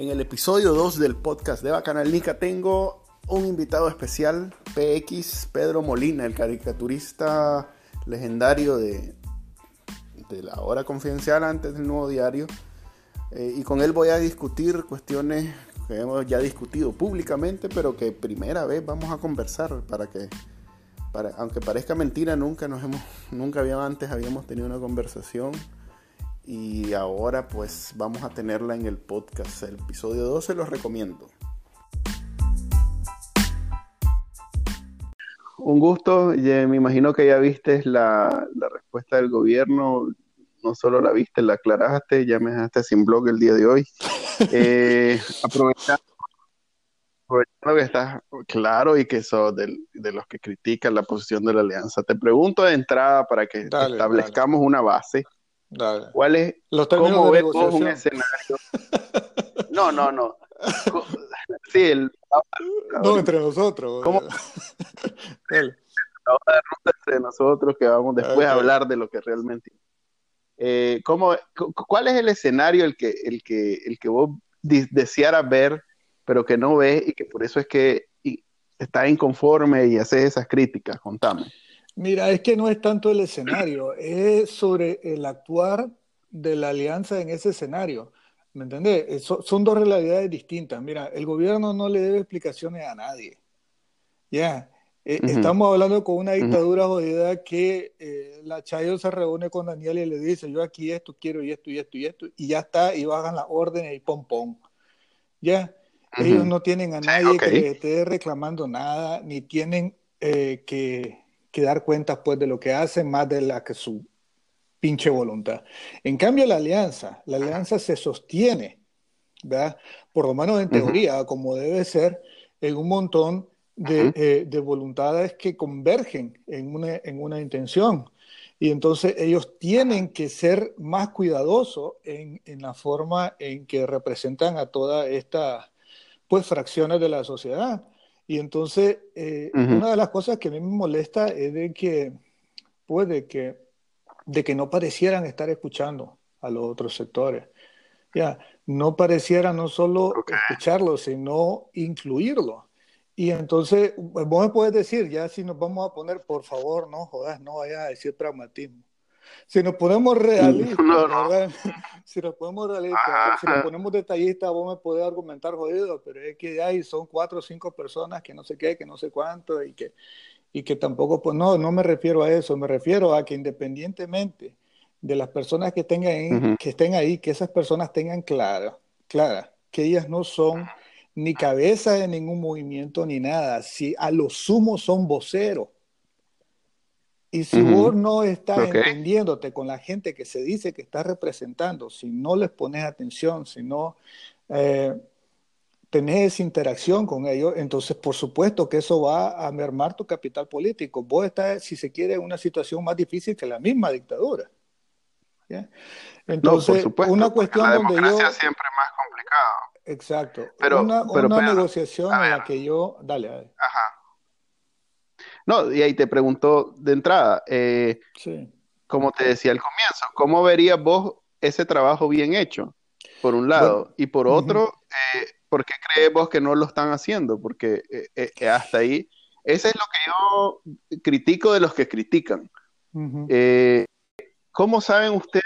En el episodio 2 del podcast de Bacanal Nica tengo un invitado especial, PX Pedro Molina, el caricaturista legendario de, de la hora confidencial antes del nuevo diario. Eh, y con él voy a discutir cuestiones que hemos ya discutido públicamente, pero que primera vez vamos a conversar para que, para, aunque parezca mentira, nunca nos hemos, nunca habíamos, antes habíamos tenido una conversación y ahora pues vamos a tenerla en el podcast. El episodio 12 los recomiendo. Un gusto, me imagino que ya viste la, la, respuesta del gobierno, no solo la viste, la aclaraste, ya me dejaste sin blog el día de hoy. Eh, aprovechando, aprovechando, que estás claro y que sos de, de, los que critican la posición de la alianza, te pregunto de entrada para que dale, establezcamos dale. una base. Dale. ¿Cuál es, Los cómo ves vos un escenario? No, no, no. Sí, el... No, entre nosotros. ¿Cómo? Dale. La hoja de ruta entre nosotros que vamos después Okay. a hablar de lo que realmente... Eh, ¿cómo, cu- ¿Cuál es el escenario el que, el que, el que vos desearas ver, pero que no ves y que por eso es que estás inconforme y haces esas críticas? Contame. Mira, es que no es tanto el escenario, es sobre el actuar de la alianza en ese escenario. ¿Me entendés? Eh, so- son dos realidades distintas. Mira, el gobierno no le debe explicaciones a nadie. Ya, Eh, estamos hablando con una dictadura jodida que eh, la Chayo se reúne con Daniel y le dice, yo aquí esto quiero y esto y esto y esto, y ya está, y bajan las órdenes y pom pom. Ya, ellos no tienen a nadie que les esté reclamando nada, ni tienen eh, que, que dar cuentas pues de lo que hacen más de la que su pinche voluntad. En cambio, la alianza, la alianza se sostiene, ¿verdad? Por lo menos en teoría, como debe ser, en un montón de, eh, de voluntades que convergen en una, en una intención. Y entonces ellos tienen que ser más cuidadosos en, en la forma en que representan a todas estas pues, fracciones de la sociedad. Y entonces, eh, una de las cosas que a mí me molesta es de que, pues, de que, de que no parecieran estar escuchando a los otros sectores. Ya, no pareciera no solo Ok. escucharlo, sino incluirlo. Y entonces, vos me puedes decir, ya si nos vamos a poner, por favor, no jodas, no vayas a decir pragmatismo. Si nos ponemos realistas, No, no. Si nos ponemos realistas, Ajá. si nos ponemos detallistas, vos me podés argumentar jodido, pero es que ahí son cuatro o cinco personas que no sé qué, que no sé cuánto, y que, y que tampoco, pues no, no me refiero a eso, me refiero a que independientemente de las personas que, tengan ahí, Ujú. que estén ahí, que esas personas tengan clara, clara, que ellas no son ni cabeza de ningún movimiento ni nada, si a lo sumo son voceros. Y si vos no estás Ok. entendiéndote con la gente que se dice que estás representando, si no les pones atención, si no eh, tenés esa interacción con ellos, entonces por supuesto que eso va a mermar tu capital político. Vos estás, si se quiere, en una situación más difícil que la misma dictadura. ¿ya? No, por Entonces, supuesto. una cuestión la donde democracia yo... siempre es más complicado. Exacto. Pero- una pero, una Pedro, negociación a en la que yo... Dale, dale. Ajá. No, y ahí te pregunto de entrada, eh, Sí. como te decía al comienzo, ¿cómo verías vos ese trabajo bien hecho? Por un lado. Bueno, y por otro, eh, ¿por qué crees vos que no lo están haciendo? Porque eh, eh, hasta ahí, ese es lo que yo critico de los que critican. Eh, ¿cómo saben ustedes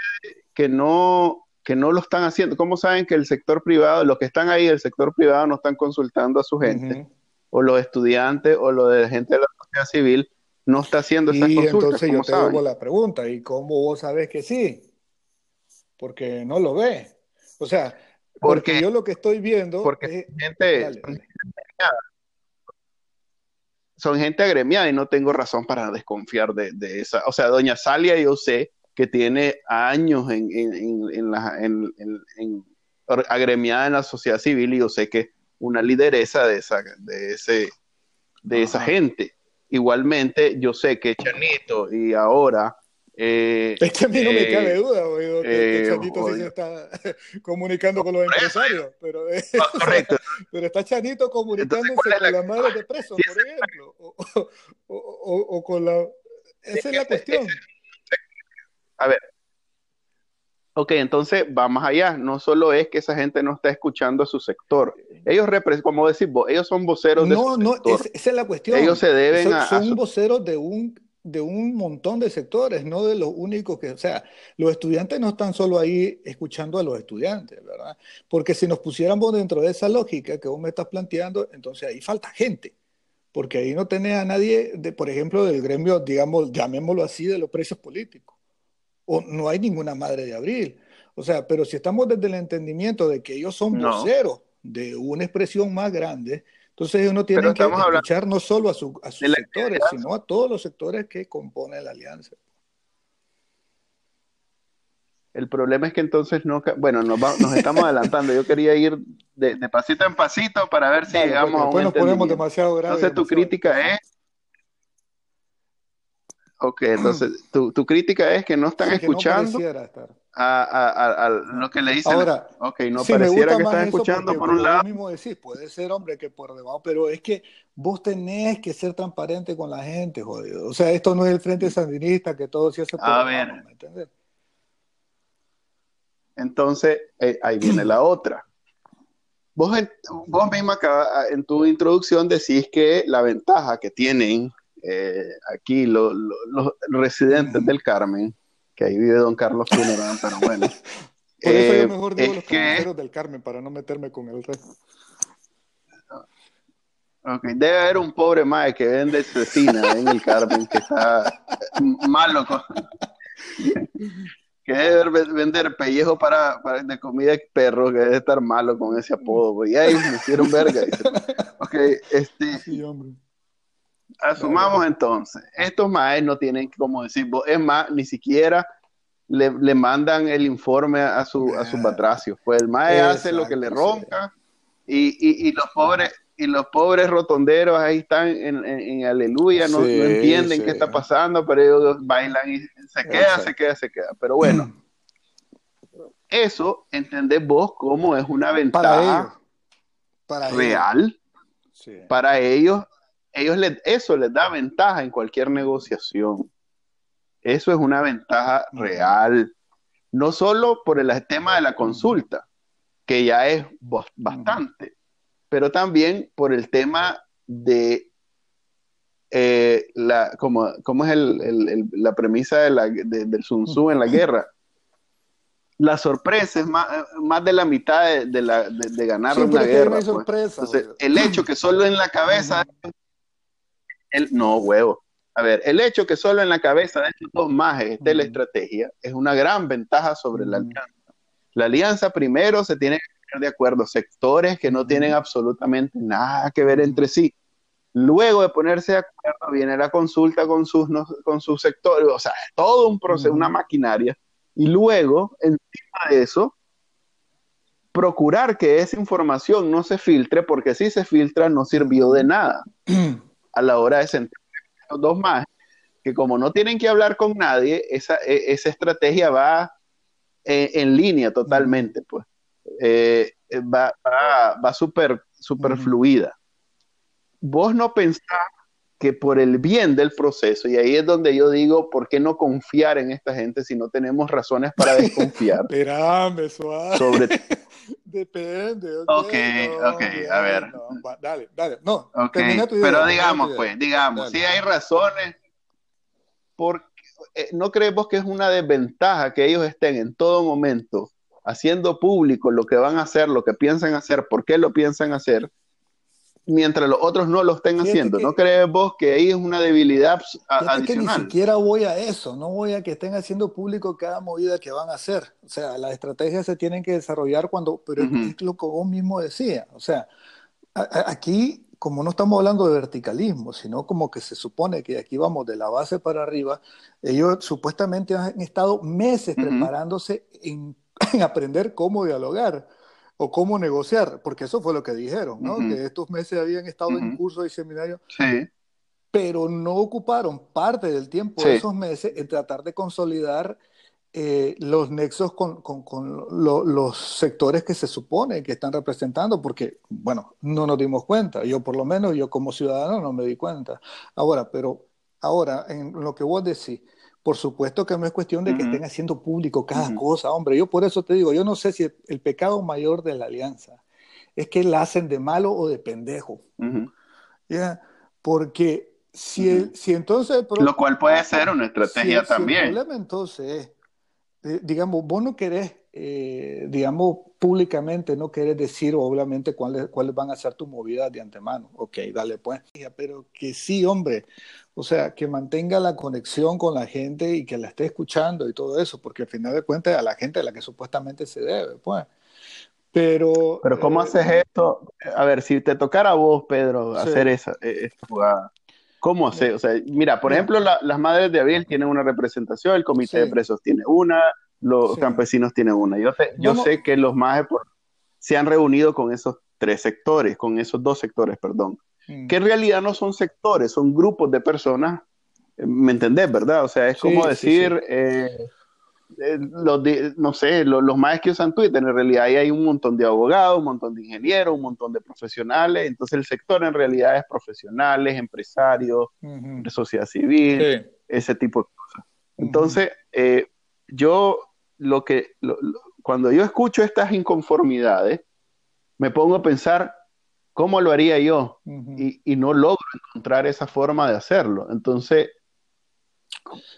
que no, que no lo están haciendo? ¿Cómo saben que el sector privado, los que están ahí del sector privado no están consultando a su gente? O los estudiantes o lo de la gente de la sociedad civil no está haciendo estas Y consultas. entonces yo ¿Cómo te saben? hago la pregunta, ¿y cómo vos sabes que sí? Porque no lo ves. O sea, porque Porque, yo lo que estoy viendo porque es... gente, Dale, son, dale. son gente agremiada y no tengo razón para desconfiar de, de esa. O sea, doña Salia yo sé que tiene años en, en, en, en la, agremiada en la sociedad civil y yo sé que una lideresa de esa, de ese, de esa gente. Igualmente, yo sé que Chanito y ahora eh, Es que a mí no me eh, cabe duda, oído, que, eh, Chanito sí se está comunicando con los empresarios, pero, no, correcto. pero está Chanito comunicándose ¿cuál es con la- las madres de presos, por ejemplo, o, o- o- o con la... Esa es la cuestión. A ver, Ok, entonces vamos allá. No solo es que esa gente no está escuchando a su sector. Ellos, como decís vos, ellos son voceros de No, no, esa es la cuestión. Ellos se deben a. Son voceros de un, de un montón de sectores, no de los únicos que. O sea, los estudiantes no están solo ahí escuchando a los estudiantes, ¿verdad? Porque si nos pusiéramos dentro de esa lógica que vos me estás planteando, entonces ahí falta gente. Porque ahí no tenés a nadie, de, por ejemplo, del gremio, digamos, llamémoslo así, de los precios políticos o no hay ninguna madre de abril. O sea, pero si estamos desde el entendimiento de que ellos son voceros de una expresión más grande, entonces ellos no tienen que escuchar no solo a, sus sectores, sino a todos los sectores que componen la alianza. El problema es que entonces no, bueno, nos, nos estamos adelantando. Yo quería ir de, pasito en pasito para ver si llegamos a un nos ponemos demasiado grave. Entonces tu crítica es Ok, entonces tu, tu crítica es que no están escuchando a, lo que le dicen. Ahora, ok, no pareciera que están escuchando por un lado. mismo decís, puede ser, hombre, que por debajo, pero es que vos tenés que ser transparente con la gente, jodido. O sea, esto no es el Frente Sandinista que todo se hace por A ver. ¿me Entonces, eh, ahí viene la otra. Vos, vos misma en tu introducción decís que la ventaja que tienen eh, aquí los residentes del Carmen, que ahí vive don Carlos Funerán, pero bueno. Por eso yo eh, mejor digo los que... del Carmen para no meterme con el resto. Okay. Debe haber un pobre mae que vende cecina en el Carmen que está malo con... que debe vender pellejo para, para, de comida de perro, que debe estar malo con ese apodo, y ahí me hicieron verga. ok, este... Sí, hombre. Asumamos entonces, estos maes no tienen, como decir, es más, ni siquiera le, mandan el informe a su, a su patracio. Pues el mae hace lo que le ronca y, y, los pobres y los pobres rotonderos ahí están en, aleluya, no, entienden qué está pasando, pero ellos bailan y se queda, se queda, se queda. Pero bueno, eso entendés vos cómo es una ventaja real para ellos ellos eso les da ventaja en cualquier negociación. Eso es una ventaja real. No solo por el tema de la consulta, que ya es bastante, pero también por el tema de eh, la, como, es la premisa de la, del Sun Tzu en la guerra. La sorpresa es más, de la mitad de, la, de, ganar una guerra. Pues. el hecho que solo en la cabeza no, huevo. A ver, el hecho que solo en la cabeza de estos dos majes esté la estrategia es una gran ventaja sobre la alianza. La alianza primero se tiene que poner de acuerdo sectores que no tienen absolutamente nada que ver entre sí. Luego de ponerse de acuerdo viene la consulta con sus, con sus sectores, o sea, todo un proceso, una maquinaria. Y luego, encima de eso, procurar que esa información no se filtre, porque si se filtra no sirvió de nada. A la hora de sentar los dos más, que como no tienen que hablar con nadie, esa, e, esa estrategia va eh, en, línea totalmente, pues. Eh, va va, súper super fluida. Vos no pensás que por el bien del proceso, y ahí es donde yo digo, ¿por qué no confiar en esta gente si no tenemos razones para desconfiar? Espérame, suave. Sobre... Depende. Ok, ok, a ver. dale, dale. No, okay. Pero digamos, pues, digamos, si hay razones, porque eh, ¿no creemos que es una desventaja que ellos estén en todo momento haciendo público lo que van a hacer, lo que piensan hacer, por qué lo piensan hacer? Mientras los otros no lo estén haciendo. ¿No crees vos que ahí es una debilidad adicional? que ni siquiera voy a eso, no voy a que estén haciendo público cada movida que van a hacer. O sea, las estrategias se tienen que desarrollar cuando, pero es lo que vos mismo decías. O sea, aquí, como no estamos hablando de verticalismo, sino como que se supone que aquí vamos de la base para arriba, ellos supuestamente han estado meses preparándose en aprender cómo dialogar o cómo negociar, porque eso fue lo que dijeron, ¿no? Que estos meses habían estado en curso y seminario, sí. pero no ocuparon parte del tiempo de esos meses en tratar de consolidar eh, los nexos con, con, con los sectores que se supone que están representando, porque, bueno, no nos dimos cuenta. Yo, por lo menos, yo como ciudadano no me di cuenta. Ahora, pero ahora, en lo que vos decís, Por supuesto que no es cuestión de que estén haciendo público cada cosa, hombre. Yo por eso te digo, yo no sé si el, pecado mayor de la alianza es que la hacen de malo o de pendejo. ¿Ya? Porque si, si entonces... Lo cual puede ser una estrategia también. el problema entonces eh, digamos, vos no querés, eh, digamos, públicamente, no querés decir obviamente cuáles, cuáles van a ser tus movidas de antemano. Ok, dale pues. Pero que sí, hombre, o sea, que mantenga la conexión con la gente y que la esté escuchando y todo eso, porque al final de cuentas a la gente a la que supuestamente se debe, pues. Pero, Pero ¿cómo eh, haces esto? A ver, si te tocara a vos, Pedro, hacer esa, e, esta jugada, ¿Cómo hacer? O sea, mira, por ejemplo, las madres de abril tienen una representación, el comité de presos tiene una, los campesinos tienen una. Yo, sé, yo sé que los más se han reunido con esos tres sectores, con esos dos sectores, perdón, mm. que en realidad no son sectores, son grupos de personas, eh, ¿me entendés, verdad? O sea, es como decir, eh, eh, los no sé, los, más que usan Twitter, en realidad ahí hay un montón de abogados, un montón de ingenieros, un montón de profesionales, entonces el sector en realidad es profesionales, empresarios, de sociedad civil, ese tipo de cosas. Entonces, eh, yo lo que, cuando yo escucho estas inconformidades, me pongo a pensar, ¿cómo lo haría yo? y, y no logro encontrar esa forma de hacerlo. Entonces,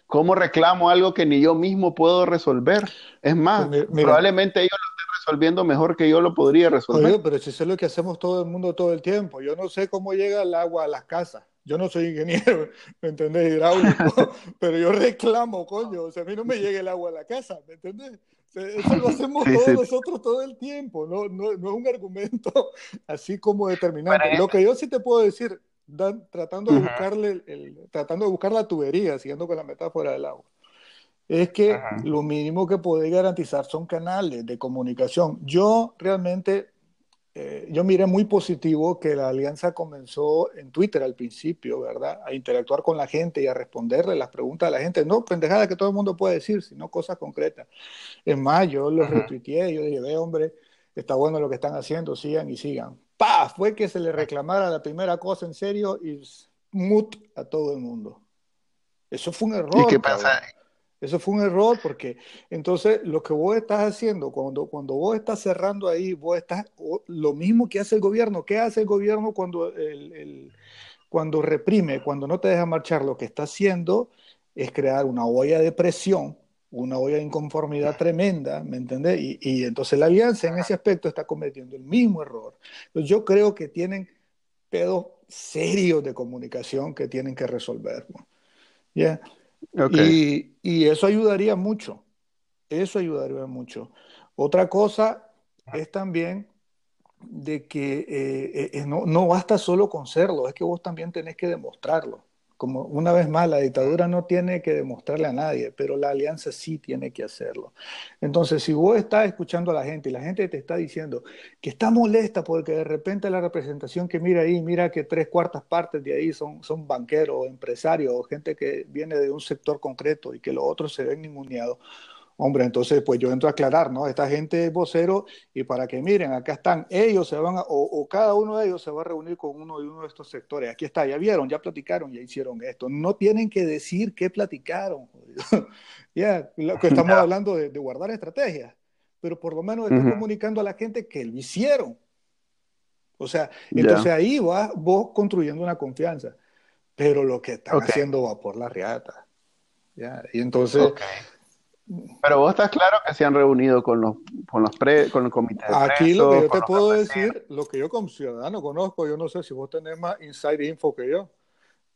¿Cómo reclamo algo que ni yo mismo puedo resolver? Es más, pues probablemente ellos lo estén resolviendo mejor que yo lo podría resolver. pero si eso es lo que hacemos todo el mundo todo el tiempo. Yo no sé cómo llega el agua a las casas. Yo no soy ingeniero, ¿me entendés? Hidráulico. pero yo reclamo, coño. O sea, a mí no me llega el agua a la casa, ¿me entendés? eso lo hacemos todos nosotros todo el tiempo. No, no, no, es un argumento así como determinante. Lo que yo sí te puedo decir, tratando, de buscarle el, tratando de buscar la tubería, siguiendo con la metáfora del agua, es que lo mínimo que puede garantizar son canales de comunicación. Yo realmente, eh, yo miré muy positivo que la alianza comenzó en Twitter al principio, ¿verdad? A interactuar con la gente y a responderle las preguntas a la gente. No pendejada que todo el mundo puede decir, sino cosas concretas. Es más, yo los retuiteé, yo dije, ve hombre, está bueno lo que están haciendo, sigan y sigan. ¡Pah! Fue que se le reclamara la primera cosa en serio y mut a todo el mundo. Eso fue un error. ¿Y qué pasa? Eso fue un error porque entonces lo que vos estás haciendo, cuando, cuando vos estás cerrando ahí, vos estás, lo mismo que hace el gobierno. ¿Qué hace el gobierno cuando, el, cuando reprime, cuando no te deja marchar? Lo que está haciendo es crear una olla de presión una olla de inconformidad tremenda, ¿me entendés? Y, entonces la alianza en ese aspecto está cometiendo el mismo error. Entonces yo creo que tienen pedos serios de comunicación que tienen que resolver. Y, eso ayudaría mucho, eso ayudaría mucho. Otra cosa es también de que eh, eh, no, no basta solo con serlo, es que vos también tenés que demostrarlo como una vez más, la dictadura no tiene que demostrarle a nadie, pero la alianza sí tiene que hacerlo. Entonces, si vos estás escuchando a la gente y la gente te está diciendo que está molesta porque de repente la representación que mira ahí, mira que tres cuartas partes de ahí son, son banqueros, empresarios o gente que viene de un sector concreto y que los otros se ven ninguneados, Hombre, entonces pues yo entro a aclarar, ¿no? Esta gente es vocero y para que miren, acá están, ellos se van a, o, cada uno de ellos se va a reunir con uno de uno de estos sectores. Aquí está, ya vieron, ya platicaron, ya hicieron esto. No tienen que decir qué platicaron. ya, lo que estamos hablando de, guardar estrategias, pero por lo menos están comunicando a la gente que lo hicieron. O sea, entonces ahí vas vos construyendo una confianza, pero lo que están haciendo va por la riata. ¿ya? Y entonces... Pero vos estás claro que se han reunido con los, con los pre, con el comité de Aquí lo que yo te puedo decir, lo que yo como ciudadano conozco, yo no sé si vos tenés más inside info que yo,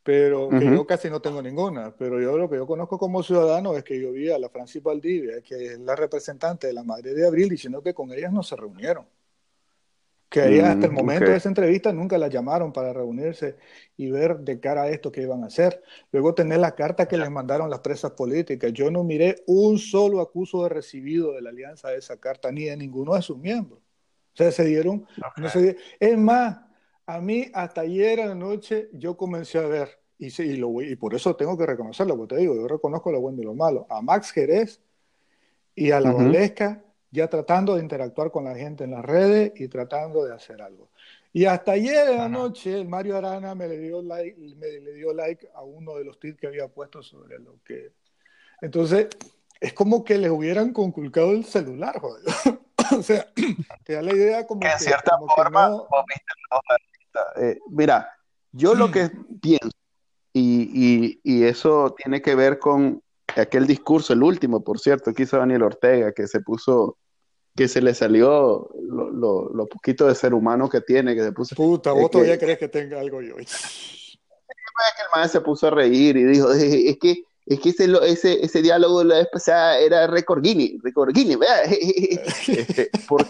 pero que yo casi no tengo ninguna, pero yo lo que yo conozco como ciudadano es que yo vi a la Francis Valdivia, que es la representante de la Madre de Abril, diciendo que con ellas no se reunieron que hasta el mm, momento de esa entrevista nunca la llamaron para reunirse y ver de cara a esto qué iban a hacer. Luego tener la carta que les mandaron las presas políticas. Yo no miré un solo acuso de recibido de la alianza de esa carta, ni de ninguno de sus miembros. O sea, se dieron... es más, a mí hasta ayer en la noche yo comencé a ver, y, y, lo, y por eso tengo que reconocerlo, porque te digo, yo reconozco lo bueno y lo malo, a Max Jerez y a la Valesca ya tratando de interactuar con la gente en las redes y tratando de hacer algo. Y hasta ayer en la noche, Mario Arana me le dio like, me le dio like a uno de los tweets que había puesto sobre lo que Entonces, es como que les hubieran conculcado el celular, joder. o sea, te da la idea como que... En cierta forma, eh, mira, yo lo que pienso, y, y, eso tiene que ver con aquel discurso, el último, por cierto, que hizo Daniel Ortega, que se puso, que se le salió lo, lo, poquito de ser humano que tiene, que se puso... Puta, vos todavía crees que tenga algo yo. Es que el maestro se puso a reír y dijo, es que es que ese, ese, ese diálogo la vez pasada era récord Guinness, récord Guinness, este, porque,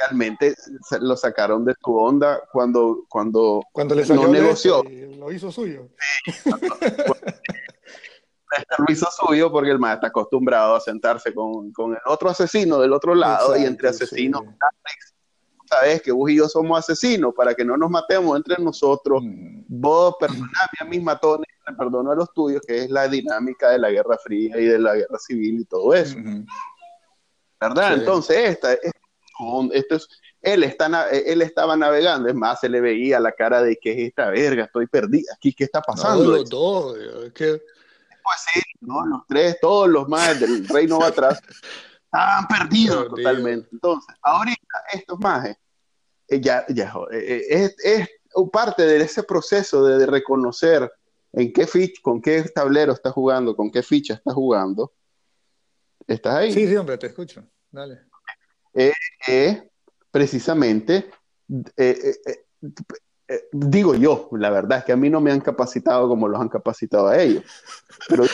realmente lo sacaron de su onda cuando, cuando, cuando le salió no negoció. Lo hizo suyo. lo hizo suyo porque el maestro está acostumbrado a sentarse con, con el otro asesino del otro lado y entre asesinos sabes que vos y yo somos asesinos para que no nos matemos entre nosotros. Mm. Vos perdoname a mis matones, perdono a los tuyos, que es la dinámica de la Guerra Fría y de la Guerra Civil y todo eso. ¿Verdad? Entonces, esta, esto es, él, está, él estaba navegando, es más, se le veía la cara de que es esta verga, estoy perdida aquí, ¿qué está pasando? No, los dos, es que... Pues sí, ¿no? los tres, todos los más del reino va atrás, estaban perdidos totalmente. Entonces, ahorita estos majes eh, ya, ya eh, eh, es, parte de ese proceso de, reconocer en qué ficha, con qué tablero está jugando, con qué ficha está jugando. ¿Estás ahí? Sí, sí, hombre, te escucho. Dale. precisamente, digo yo, la verdad es que a mí no me han capacitado como los han capacitado a ellos. Pero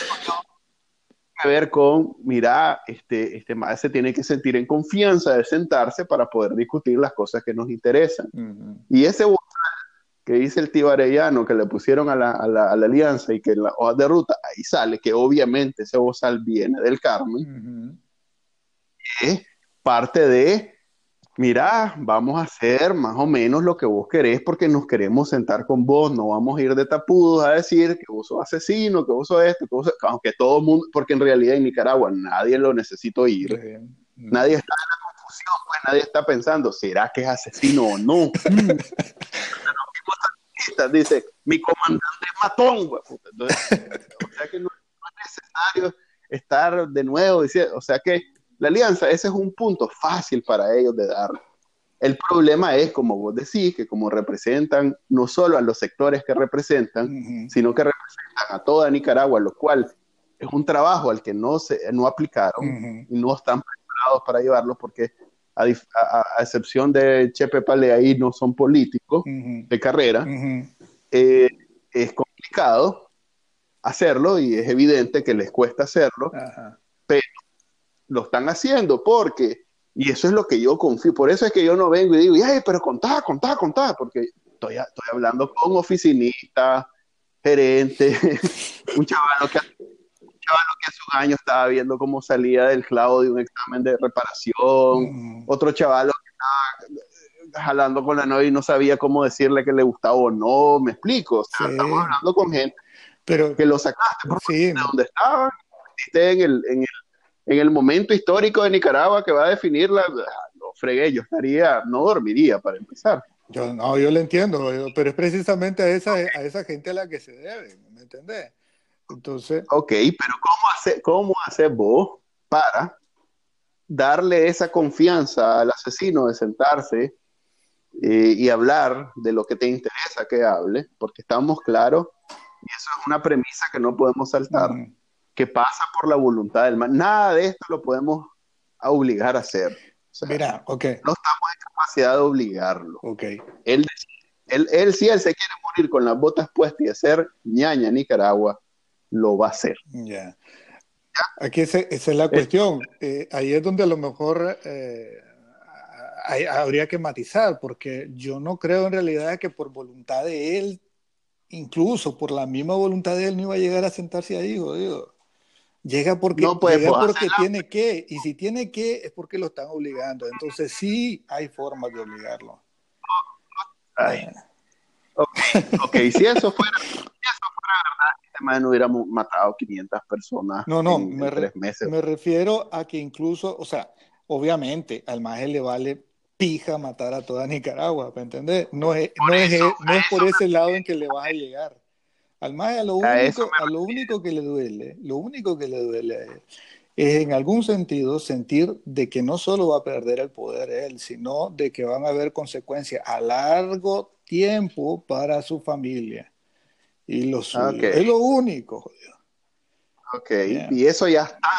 que ver con, mira, este, este se tiene que sentir en confianza de sentarse para poder discutir las cosas que nos interesan. Y ese que dice el tío Arellano, que le pusieron a la, a la, alianza y que en la hoja de ruta ahí sale, que obviamente ese bozal viene del Carmen, es parte de mira, vamos a hacer más o menos lo que vos querés porque nos queremos sentar con vos, no vamos a ir de tapudos a decir que vos sos asesino, que vos sos esto, que vos sos... aunque todo el mundo, porque en realidad en Nicaragua nadie lo necesita oír, nadie está en la confusión, pues nadie está pensando, ¿será que es asesino o no? dice, mi comandante es matón, o sea que no, es necesario estar de nuevo diciendo, o sea que la alianza, ese es un punto fácil para ellos de dar. El problema es, como vos decís, que como representan no solo a los sectores que representan, sino que representan a toda Nicaragua, lo cual es un trabajo al que no, se, no aplicaron y no están preparados para llevarlo porque a, excepción de Chepe Pale ahí no son políticos de carrera, eh, es complicado hacerlo y es evidente que les cuesta hacerlo, pero lo están haciendo porque, y eso es lo que yo confío, por eso es que yo no vengo y digo, ay, pero contá, contá, contá, porque estoy, estoy hablando con oficinistas, gerente, un chaval que, que hace un año estaba viendo cómo salía del clavo de un examen de reparación, mm. otro chaval que estaba jalando con la novia y no sabía cómo decirle que le gustaba o no, me explico, estamos hablando con gente pero, que lo sacaste de donde estaba, en el, en el en el momento histórico de Nicaragua que va a definirla, no fregué, yo estaría, no dormiría para empezar. Yo no, yo lo entiendo, pero es precisamente a esa, a esa gente a la que se debe, ¿me entendés? Entonces. Ok, pero ¿cómo hace, cómo hace vos para darle esa confianza al asesino de sentarse eh, y hablar de lo que te interesa que hable? Porque estamos claros, y eso es una premisa que no podemos saltar que pasa por la voluntad del mal. Nada de esto lo podemos obligar a hacer. Mira, ok. No estamos en capacidad de obligarlo. Ok. Él, él, él, si él se quiere morir con las botas puestas y hacer ñaña Nicaragua, lo va a hacer. Ya. Aquí esa, es la cuestión. Eh, ahí es donde a lo mejor eh, habría que matizar, porque yo no creo en realidad que por voluntad de él, incluso por la misma voluntad de él, no iba a llegar a sentarse ahí, jodido. Llega porque, porque tiene que, y si tiene que es porque lo están obligando. Entonces sí hay formas de obligarlo. ok, si eso fuera, si eso fuera verdad, este man no hubiéramos matado 500 personas no, no, en, me, tres meses. me refiero a que incluso, o sea, obviamente al maje le vale pija matar a toda Nicaragua, ¿me entendés? No es, no, es, no es por ese lado en que le vas a llegar. Al más a lo único, a, lo único que le duele, lo único que le duele a él es en algún sentido sentir de que no solo va a perder el poder él, sino de que van a haber consecuencias a largo tiempo para su familia. Y lo Es lo único, Ok, y eso ya está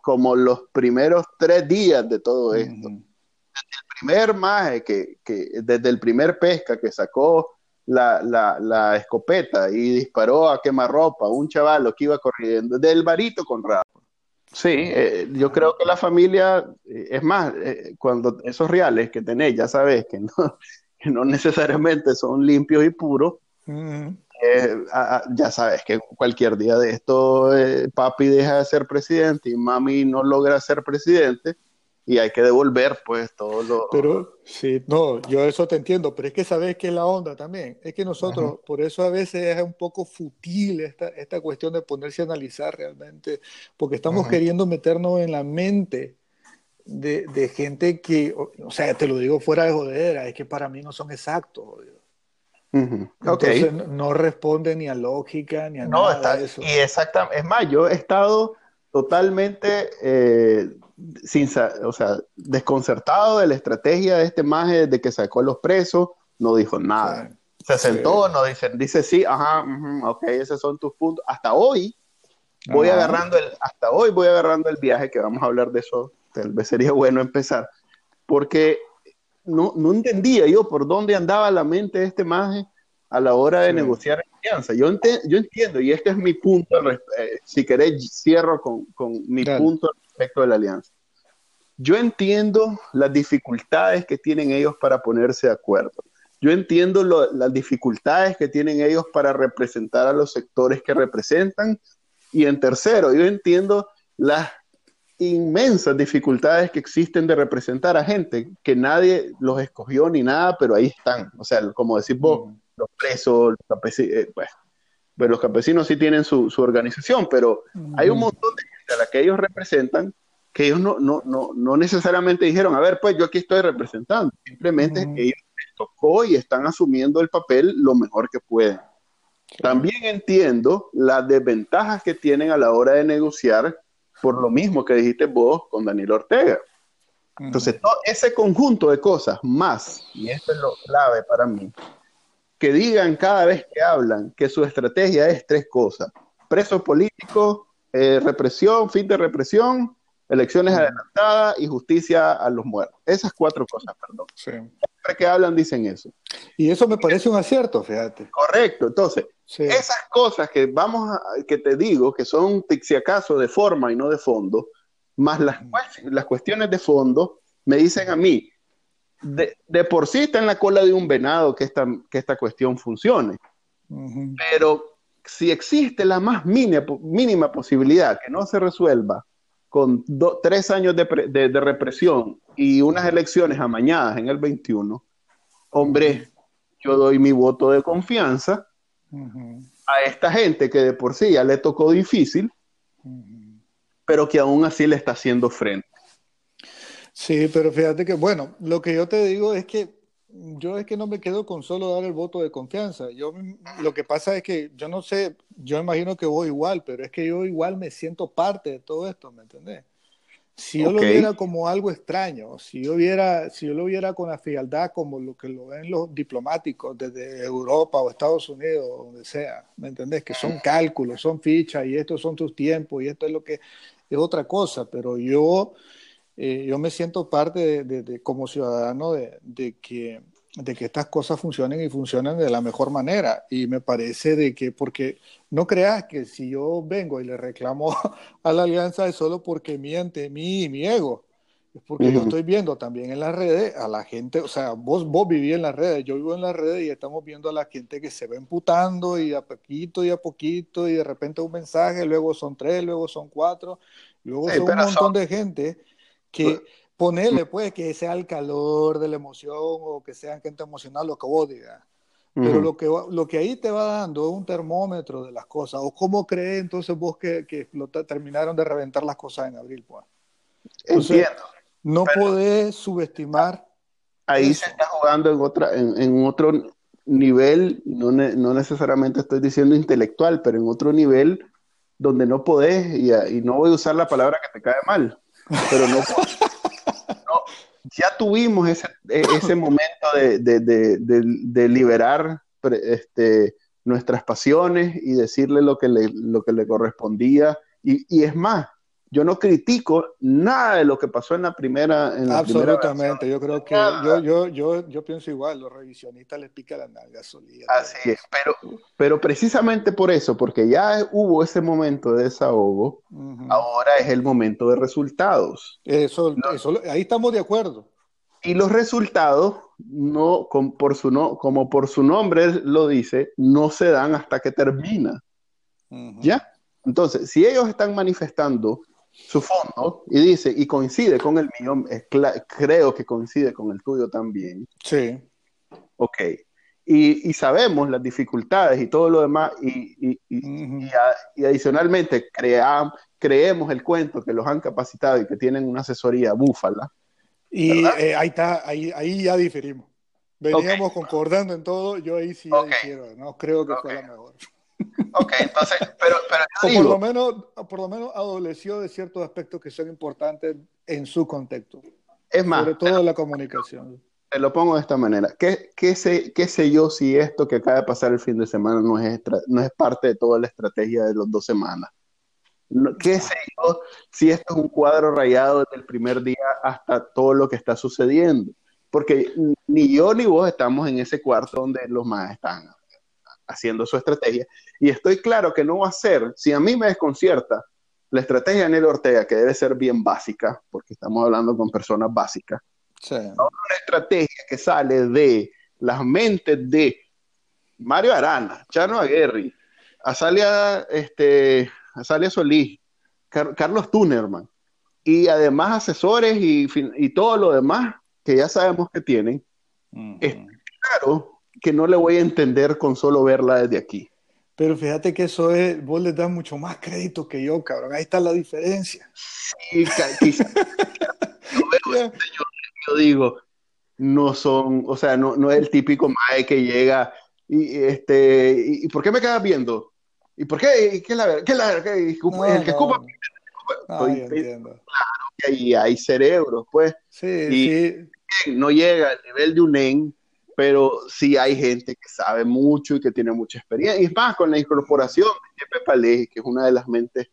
como los primeros tres días de todo esto. Desde el primer maje, que, que, desde el primer pesca que sacó la, la, la, escopeta y disparó a quemarropa, un chaval que iba corriendo, del barito con rap. Sí, eh, yo creo que la familia, eh, es más, eh, cuando esos reales que tenés, ya sabes que no, que no necesariamente son limpios y puros, ya sabes que cualquier día de esto papi deja de ser presidente y mami no logra ser presidente y hay que devolver pues todo lo... Pero sí, no, yo eso te entiendo, pero es que sabes que es la onda también, es que nosotros, por eso a veces es un poco futil esta, esta cuestión de ponerse a analizar realmente, porque estamos queriendo meternos en la mente de, de, gente que, o, sea, te lo digo fuera de jodera, es que para mí no son exactos. Entonces no responde ni a lógica ni a nada de eso. Y exactamente, es más, yo he estado totalmente eh, sin, o sea, desconcertado de la estrategia de este maje de que sacó los presos, no dijo nada. Se sentó, no dice, dice sí, ajá, ok, esos son tus puntos. Hasta hoy voy agarrando el, hasta hoy voy agarrando el viaje que vamos a hablar de eso, tal vez sería bueno empezar, porque no, no entendía yo por dónde andaba la mente de este maje a la hora de negociar alianza. Yo, yo entiendo, y este es mi punto, eh, si querés cierro con, con mi punto respecto de la alianza. Yo entiendo las dificultades que tienen ellos para ponerse de acuerdo. Yo entiendo las dificultades que tienen ellos para representar a los sectores que representan. Y en tercero, yo entiendo las inmensas dificultades que existen de representar a gente que nadie los escogió ni nada, pero ahí están. O sea, como decís vos, los presos, los campesinos, eh, pues, pues, los campesinos sí tienen su, su organización, pero hay un montón de a la que ellos representan que ellos no, no, no, no necesariamente dijeron, a ver, pues yo aquí estoy representando, simplemente ellos les tocó y están asumiendo el papel lo mejor que pueden. También entiendo las desventajas que tienen a la hora de negociar por lo mismo que dijiste vos con Daniel Ortega. Entonces, todo ese conjunto de cosas más, y esto es lo clave para mí, que digan cada vez que hablan que su estrategia es tres cosas, presos políticos, eh, represión, fin de represión, elecciones adelantadas y justicia a los muertos. Esas cuatro cosas, perdón. Sí. Siempre que hablan dicen eso. Y eso me parece un acierto, fíjate. Correcto. Entonces, esas cosas que vamos a, que te digo, que son, si acaso, de forma y no de fondo, más las, las cuestiones de fondo, me dicen a mí, de, por sí está en la cola de un venado que esta, que esta cuestión funcione. Pero si existe la más mínima, posibilidad que no se resuelva con tres años de, represión y unas elecciones amañadas en el 21, hombre, yo doy mi voto de confianza a esta gente que de por sí ya le tocó difícil, pero que aún así le está haciendo frente. Sí, pero fíjate que, bueno, lo que yo te digo es que yo es que no me quedo con solo dar el voto de confianza. Yo lo que pasa es que yo no sé, yo imagino que voy igual, pero es que yo igual me siento parte de todo esto, ¿me entendés? Si yo lo viera como algo extraño, si yo viera, si yo lo viera con la frialdad como lo que lo ven los diplomáticos desde Europa o Estados Unidos, donde sea, ¿me entendés? Que son cálculos, son fichas y estos son tus tiempos y esto es lo que es otra cosa, pero yo eh, yo me siento parte de, como ciudadano de, que, de que estas cosas funcionen y funcionen de la mejor manera. Y me parece de que, porque no creas que si yo vengo y le reclamo a la alianza es solo porque miente mí y mi ego. Es porque yo estoy viendo también en las redes a la gente, o sea, vos, vos vivís en las redes, yo vivo en las redes y estamos viendo a la gente que se va emputando y a poquito y a poquito y de repente un mensaje, luego son tres, luego son cuatro, luego son un montón de gente que ponerle pues que sea el calor de la emoción o que sea gente emocional lo que vos digas. Pero lo, que, lo que ahí te va dando es un termómetro de las cosas. ¿O cómo crees entonces vos que, que terminaron de reventar las cosas en abril? Pues? Entiendo. No podés subestimar. Ahí se está jugando en, otra, en, otro nivel, no, no, necesariamente estoy diciendo intelectual, pero en otro nivel donde no podés, y, y no voy a usar la palabra que te cae mal, pero no, ya tuvimos ese, e, ese momento de, de, de, liberar este, nuestras pasiones y decirle lo que le, lo que le correspondía. Y, y, es más, yo no critico nada de lo que pasó en la primera. En la Absolutamente, yo creo que yo, yo, yo, yo, pienso igual, los revisionistas les pica la nalga solía. Así es, pero, pero precisamente por eso, porque ya hubo ese momento de desahogo, ahora es el momento de resultados. Eso, eso, ahí estamos de acuerdo. Y los resultados, no, por su no, como por su nombre lo dice, no se dan hasta que termina. ¿Ya? Entonces, si ellos están manifestando su fondo y dice, y coincide con el mío, creo que coincide con el tuyo también. Sí. Ok. Y, y sabemos las dificultades y todo lo demás, y, y, y adicionalmente creemos el cuento que los han capacitado y que tienen una asesoría búfala. Y eh, ahí está, ahí, ahí ya diferimos. Veníamos concordando en todo, yo ahí sí ya difiero, no creo que fue la mejor. Ok, entonces, pero, pero por lo menos, por lo menos adoleció de ciertos aspectos que son importantes en su contexto. Es más, sobre todo la comunicación. Te lo pongo de esta manera. ¿Qué, qué, sé, ¿Qué sé yo si esto que acaba de pasar el fin de semana no es, no es parte de toda la estrategia de las dos semanas? ¿Qué sé yo si esto es un cuadro rayado desde el primer día hasta todo lo que está sucediendo? Porque ni yo ni vos estamos en ese cuarto donde los más están haciendo su estrategia. Y estoy claro que no va a ser, si a mí me desconcierta la estrategia de Nelo Ortega, que debe ser bien básica, porque estamos hablando con personas básicas, una estrategia que sale de las mentes de Mario Arana, Chano Aguirre, Azalia, este, Azalia Solís, Carlos Tunerman, y además asesores y, y, todo lo demás que ya sabemos que tienen, es claro que no le voy a entender con solo verla desde aquí. Pero fíjate que eso es, vos le das mucho más crédito que yo, cabrón. Ahí está la diferencia. Sí, quizás. yo, yo digo, no son, o sea, no, no es el típico mae que llega y este, y, ¿por qué me quedas viendo? ¿Y por qué? ¿Qué es la ¿Qué es la ¿Qué, el que escupa? Claro que ahí hay cerebros, pues. Sí, sí. No llega al nivel de un EN, pero sí hay gente que sabe mucho y que tiene mucha experiencia. Y es más, con la incorporación de Pepa Palé, que es una de las mentes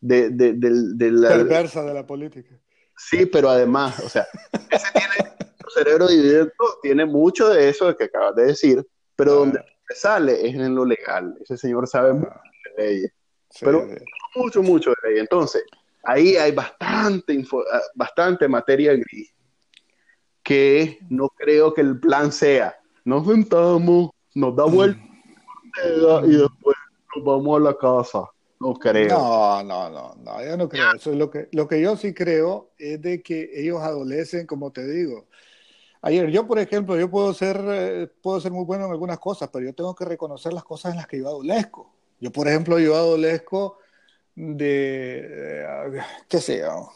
de, de, de, la... Perversa de la política. Sí, pero además, o sea, ese tiene, su cerebro dividido, tiene mucho de eso que acabas de decir, pero donde sale es en lo legal. Ese señor sabe mucho de leyes. pero mucho, mucho de leyes. Entonces, ahí hay bastante, ah, bastante materia gris que no creo que el plan sea, nos sentamos, nos da vuelta y después nos vamos a la casa. No creo. No, no, no, no, yo no creo. Eso es lo que, lo que yo sí creo es de que ellos adolecen, como te digo. Ayer, yo, por ejemplo, yo puedo ser, eh, puedo ser muy bueno en algunas cosas, pero yo tengo que reconocer las cosas en las que yo adolezco. Yo, por ejemplo, yo adolezco de, eh, qué sé yo,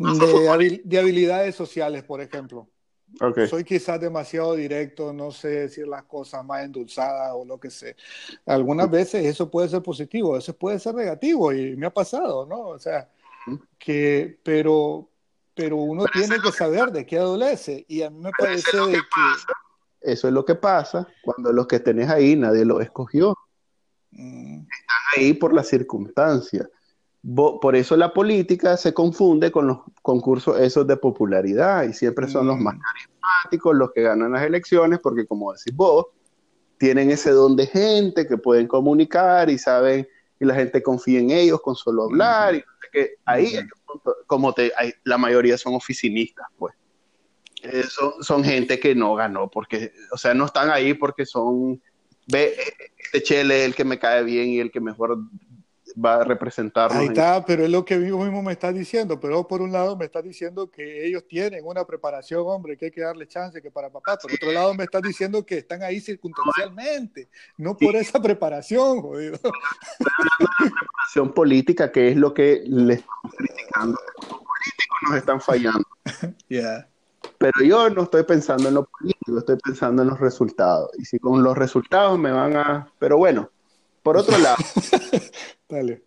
de, habilidades sociales, por ejemplo. Soy quizás demasiado directo, no sé decir las cosas más endulzadas o lo que sé. Algunas veces eso puede ser positivo, eso puede ser negativo y me ha pasado, ¿no? O sea, que, pero, pero uno tiene que saber de qué adolece y a mí me parece de que... eso es lo que pasa cuando los que tenés ahí nadie los escogió. Mm. Están ahí por las circunstancias por eso la política se confunde con los concursos esos de popularidad y siempre son los más mm. carismáticos los que ganan las elecciones porque como decís vos, tienen ese don de gente que pueden comunicar y saben y la gente confía en ellos con solo hablar y que ahí como te la mayoría son oficinistas pues. Eh, son, gente que no ganó porque o sea no están ahí porque son ve este chele es el que me cae bien y el que mejor va a representarnos. Ahí está, pero es lo que mismo me está diciendo, pero por un lado me está diciendo que ellos tienen una preparación, hombre, que hay que darle chance que para papá, por otro lado me está diciendo que están ahí circunstancialmente, no por esa preparación, jodido. La preparación política, que es lo que le estamos criticando, los políticos nos están fallando. Ya. Pero yo no estoy pensando en lo político, estoy pensando en los resultados. Y si con los resultados me van a... Pero bueno, por otro lado... Dale.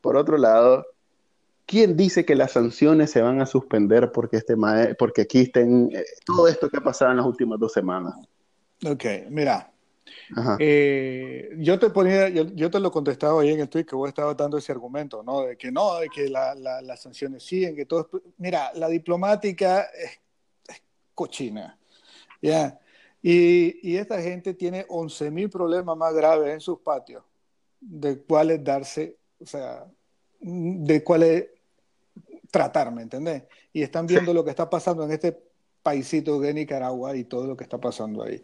Por otro lado, ¿quién dice que las sanciones se van a suspender porque, este porque aquí estén eh, todo esto que ha pasado en las últimas dos semanas? Ok, mira, eh, yo te ponía, yo, te lo contestaba ahí en el tweet que vos estabas dando ese argumento, ¿no? De que no, de que las sanciones siguen, que todo. Mira, la diplomática es, cochina, ¿ya? Y, esta gente tiene 11.000 problemas más graves en sus patios, de cuáles darse, o sea, de cuáles tratar, ¿me entendés? Y están viendo lo que está pasando en este paisito de Nicaragua y todo lo que está pasando ahí.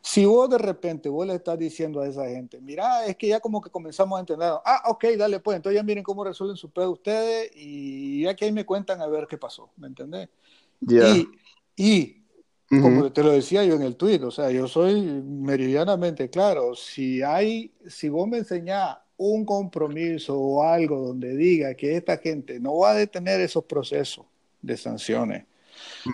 Si vos de repente vos le estás diciendo a esa gente, mira, es que ya como que comenzamos a entender, ah, ok, dale pues, entonces ya miren cómo resuelven su pedo ustedes y ya que ahí me cuentan a ver qué pasó, ¿me entendés? Y, y como te lo decía yo en el tweet, o sea, yo soy meridianamente claro, si hay, si vos me enseñás un compromiso o algo donde diga que esta gente no va a detener esos procesos de sanciones,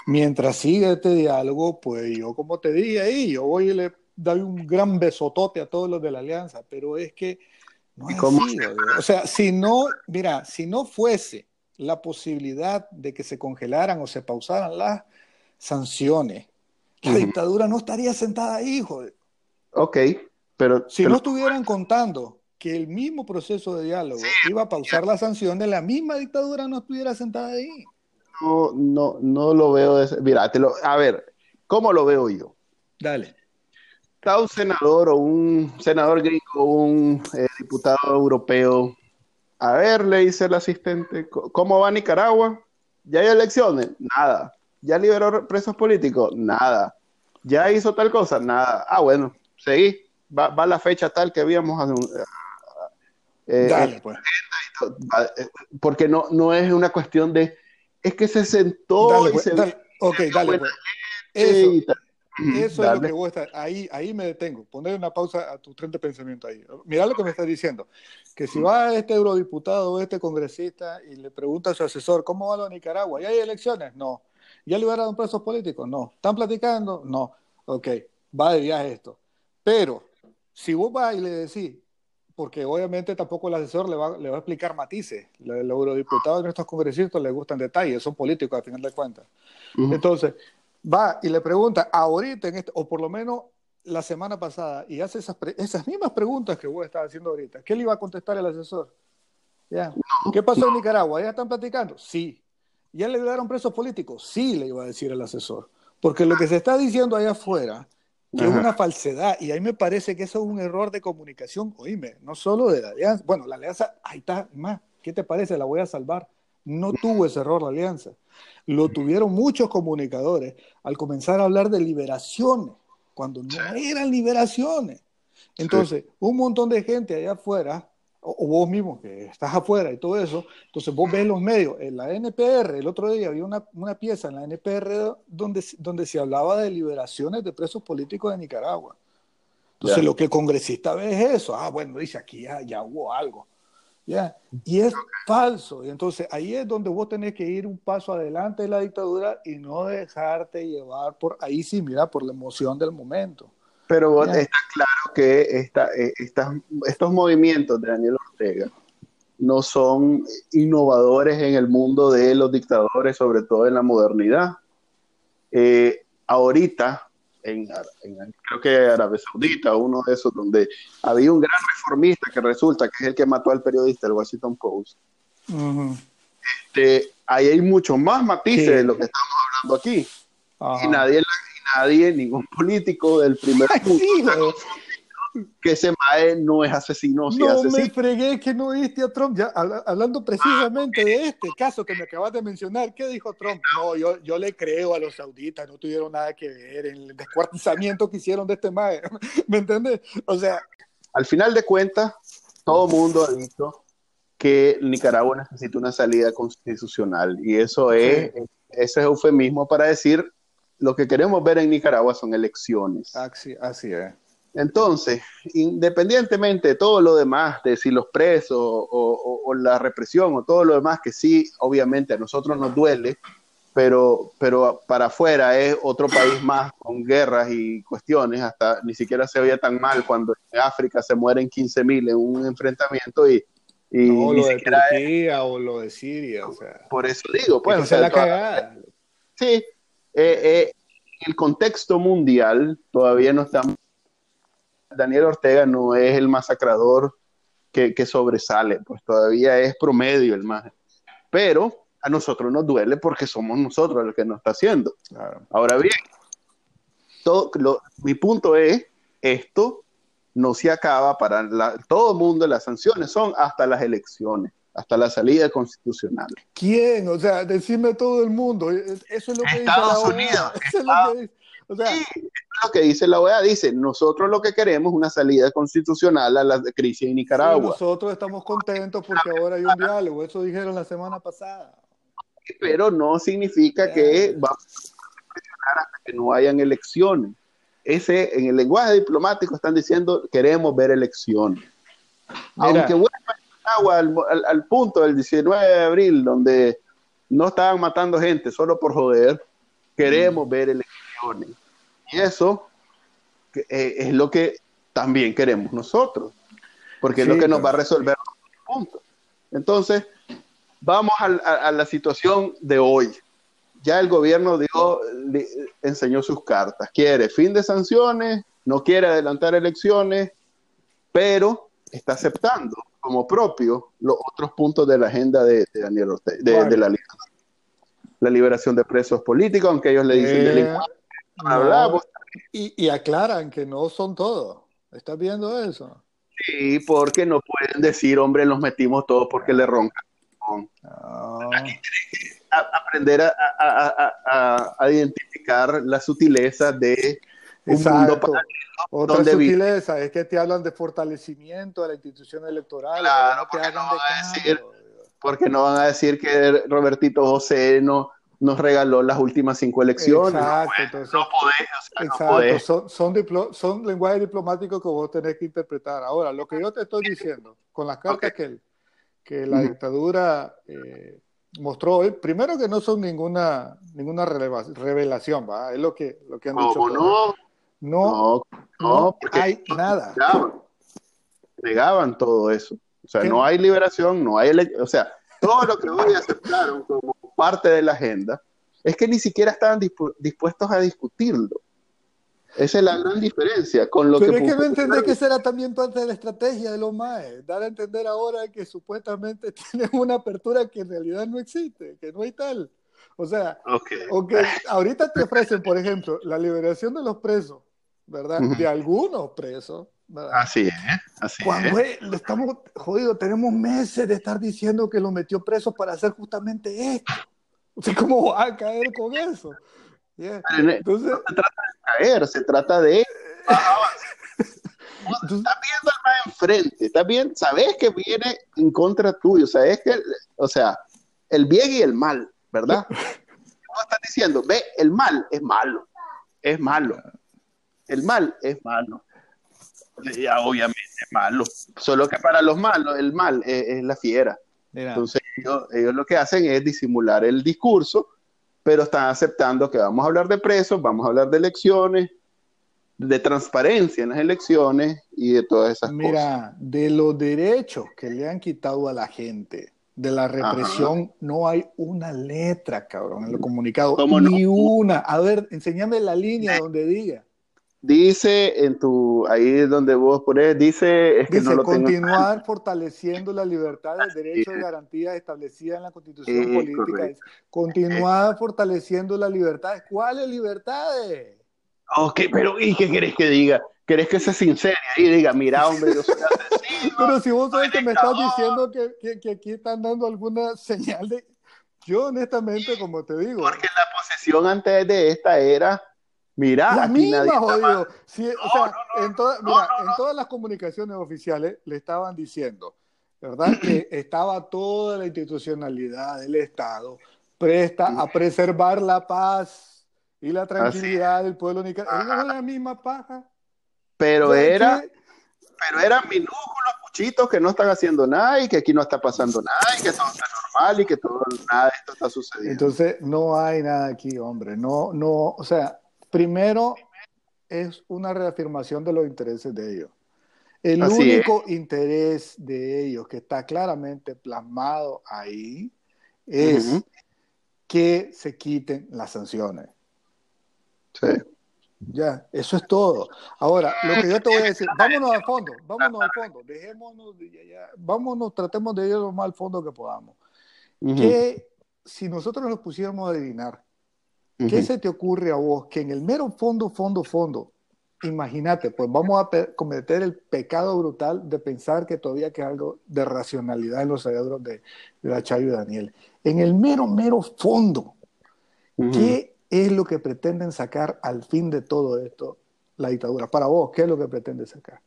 Mientras siga este diálogo, pues yo, como te dije ahí, yo voy y le doy un gran besotote a todos los de la alianza, pero es que no es así, o sea, si no, mira, si no fuese la posibilidad de que se congelaran o se pausaran las sanciones, la dictadura no estaría sentada ahí, joder. Ok, pero... Si no estuvieran contando que el mismo proceso de diálogo iba a pausar las sanciones, la misma dictadura no estuviera sentada ahí no, no, no lo veo. De Mira, te lo, a ver, ¿cómo lo veo yo? Dale. Está un senador o un senador gringo, un eh, diputado europeo. A ver, le dice el asistente, ¿cómo va Nicaragua? ¿Ya hay elecciones? Nada. ¿Ya liberó presos políticos? Nada. ¿Ya hizo tal cosa? Nada. Ah, bueno, seguí. Va, va la fecha tal que habíamos eh, Dale, pues. Eh, porque no, no es una cuestión de es que se sentó dale, y pues, se dale. Ok, dale, pues. Eso, eso es lo que voy a estar. Ahí, ahí me detengo. Poner una pausa a tu tren de pensamiento ahí. Mira lo que me está diciendo. Que si va este eurodiputado o este congresista y le pregunta a su asesor, ¿cómo va lo de Nicaragua? ¿Ya hay elecciones? No. ¿Ya liberaron presos políticos? No. ¿Están platicando? No. Ok, va de viaje esto. Pero si vos vas y le decís, porque obviamente tampoco el asesor le va, le va a explicar matices. Los eurodiputados y nuestros congresistas les gustan detalles, son políticos al final de cuentas. Entonces, va y le pregunta ahorita, en este, o por lo menos la semana pasada, y hace esas, esas mismas preguntas que vos estás haciendo ahorita. ¿Qué le iba a contestar el asesor? ¿Ya? ¿Qué pasó en Nicaragua? ¿Ya están platicando? Sí. ¿Ya le dieron presos políticos? Sí, le iba a decir el asesor. Porque lo que se está diciendo allá afuera que es una falsedad. Y ahí me parece que eso es un error de comunicación, oíme, no solo de la alianza. Bueno, la alianza, ahí está, más, ¿qué te parece? La voy a salvar. No tuvo ese error la alianza. Lo tuvieron muchos comunicadores al comenzar a hablar de liberaciones, cuando no eran liberaciones. Entonces, un montón de gente allá afuera o, vos mismo que estás afuera y todo eso, entonces vos ves los medios, en la NPR, el otro día había una, una pieza en la NPR donde, donde se hablaba de liberaciones de presos políticos de Nicaragua. Entonces lo que el congresista ve es eso, ah, bueno, dice aquí ya, ya hubo algo. ¿ya? Y es falso. Y entonces ahí es donde vos tenés que ir un paso adelante de la dictadura y no dejarte llevar por, ahí sí, mira, por la emoción del momento. Pero está claro que esta, eh, estos movimientos de Daniel Ortega no son innovadores en el mundo de los dictadores, sobre todo en la modernidad. Eh, ahorita, en, creo que Arabia Saudita, uno de esos, donde había un gran reformista que resulta que es el que mató al periodista del Washington Post. este, ahí hay mucho más matices de lo que estamos hablando aquí. Y nadie, nadie, ningún político del primer punto, que ese mae no es asesino. no me fregué que no viste a Trump. Ya, hablando precisamente de este caso que me acabas de mencionar, ¿qué dijo Trump? No, yo, yo le creo a los sauditas, no tuvieron nada que ver en el descuartizamiento que hicieron de este mae. ¿Me entiendes? O sea. Al final de cuentas, todo mundo ha dicho que Nicaragua necesita una salida constitucional y eso es, ese es eufemismo para decir lo que queremos ver en Nicaragua son elecciones. Así, así es. Entonces, independientemente de todo lo demás, de si los presos o, la represión o todo lo demás, que sí, obviamente a nosotros nos duele, pero, pero para afuera es otro país más con guerras y cuestiones, hasta ni siquiera se veía tan mal cuando en África se mueren 15.000 en un enfrentamiento y, y No, lo de siquiera es- Turquía o lo de Siria, o sea. por eso digo, pues, o sea, se la cagada. Sí, eh, eh, en el contexto mundial todavía no estamos. Daniel Ortega no es el masacrador que, que sobresale, pues todavía es promedio el más. Pero a nosotros nos duele porque somos nosotros los que nos está haciendo. Claro. Ahora bien, todo, lo- mi punto es, esto no se acaba para la- todo el mundo, las sanciones son hasta las elecciones, hasta la salida constitucional. ¿Quién? O sea, decime todo el mundo. Eso es lo que Estados dice la OEA. Unidos, Eso es lo que dice. O sea, Sí, es lo que dice la OEA, dice, nosotros lo que queremos es una salida constitucional a la crisis en sí, Nicaragua, nosotros estamos contentos porque ahora hay un diálogo. Eso dijeron la semana pasada. pero no significa que vamos a presionar hasta que no hayan elecciones. Ese, en el lenguaje diplomático están diciendo, queremos ver elecciones. Mira. Aunque vuelva Nicaragua al, al- al punto del 19 de abril, donde no estaban matando gente solo por joder, queremos ver elecciones. Y eso eh, es lo que también queremos nosotros, porque es lo Sí, que nos va a resolver los puntos. Entonces, vamos al- a, a la situación de hoy. Ya el gobierno dio, le- enseñó sus cartas. Quiere fin de sanciones, no quiere adelantar elecciones, pero está aceptando como propio los otros puntos de la agenda de, de Daniel Ortega, de, ¿Cuál? de la, la liberación de presos políticos, aunque ellos le dicen Eh, delincuentes, bla, no. y, y aclaran que no son todos. ¿Estás viendo eso? sí, porque no pueden decir, hombre, los metimos todos porque le roncan. No. A- aprender a, a- a- a- a identificar la sutileza de un mundo Exacto. paralelo Otra donde sutileza es que te hablan de fortalecimiento de la institución electoral. Claro, porque no van a decir- porque no van a decir que Robertito José no, nos regaló las últimas cinco elecciones. Exacto, no, entonces- no podés, o sea, no Exacto, podés. son, son, diplo- son lenguajes diplomáticos que vos tenés que interpretar. Ahora, lo que yo te estoy diciendo, con las cartas Ok. que, que la dictadura eh, mostró hoy, primero que no son ninguna, ninguna revelación, ¿va? es lo que, lo que han dicho. No, No, no, porque hay nada. negaban, negaban todo eso. O sea, ¿Qué? no hay liberación, no hay o sea, todo lo que hoy aceptaron como parte de la agenda es que ni siquiera estaban dispu- dispuestos a discutirlo. Esa es la gran diferencia con lo Pero que es que no entendés que será también parte de la estrategia de los MAE, dar a entender ahora que supuestamente tienen una apertura que en realidad no existe, que no hay tal. O sea, Ok. Ok, ahorita te ofrecen, por ejemplo, la liberación de los presos, De algunos presos, ¿verdad? Así es, así Cuando es. eh, estamos jodidos, tenemos meses de estar diciendo que lo metió preso para hacer justamente esto. O sea, ¿cómo va a caer con eso? Yeah. Entonces, no se trata de caer, se trata de entonces, estás viendo al más enfrente, estás bien, sabes que viene en contra tuyo, sabes que, o sea, el bien y el mal, ¿verdad? Vos estás diciendo, ve, el mal es malo, es malo, el mal es malo, ya obviamente es malo, solo que para los malos el mal es, es la fiera, mira, entonces ellos, ellos lo que hacen es disimular el discurso, pero están aceptando que vamos a hablar de presos, vamos a hablar de elecciones, de transparencia en las elecciones y de todas esas cosas. mira, de los derechos que le han quitado a la gente, de la represión, no hay una letra, cabrón, en el comunicado, ¿Cómo no? ni una. A ver, enséñame la línea donde diga. Dice en tu, ahí donde vos pones, dice, es que Dice, no lo tengo. continuar fortaleciendo la libertad del derecho de garantía establecida en la Constitución Política. correcto. Continuar fortaleciendo las libertades. ¿Cuáles libertades? Ok, pero ¿y qué querés que diga? ¿Querés que sea sincera y diga, mira, hombre, yo soy asesino? Pero si vos sabes que me estás diciendo que, que- que aquí están dando alguna señal de... Yo honestamente, como te digo, Porque la posesión antes de esta era, mira, la aquí misma, nadie jodido. o sea, no, no, en, toda- mira, en todas las comunicaciones oficiales le estaban diciendo, ¿verdad? Que estaba toda la institucionalidad del Estado presta a preservar la paz y la tranquilidad del pueblo nicaragüense. Es la misma paja. Pero era, pero eran minúsculos puchitos que no están haciendo nada y que aquí no está pasando nada y que todo está normal y que todo, nada de esto está sucediendo. Entonces, no hay nada aquí, hombre. No, no, o sea, primero es una reafirmación de los intereses de ellos. El único interés de ellos que está claramente plasmado ahí es que se quiten las sanciones. Sí. Ya, eso es todo. Ahora, lo que yo te voy a decir, vámonos al fondo, vámonos al fondo, dejémonos, ya, vámonos, tratemos de ir lo más al fondo que podamos. Que si nosotros nos pusiéramos a adivinar, ¿qué se te ocurre a vos que en el mero fondo, fondo, fondo, imagínate, pues vamos a cometer el pecado brutal de pensar que todavía queda algo de racionalidad en los cerebros de, de la Chayo y Daniel. En el mero, mero fondo, ¿qué es lo que pretenden sacar al fin de todo esto la dictadura? Para vos, ¿qué es lo que pretende sacar?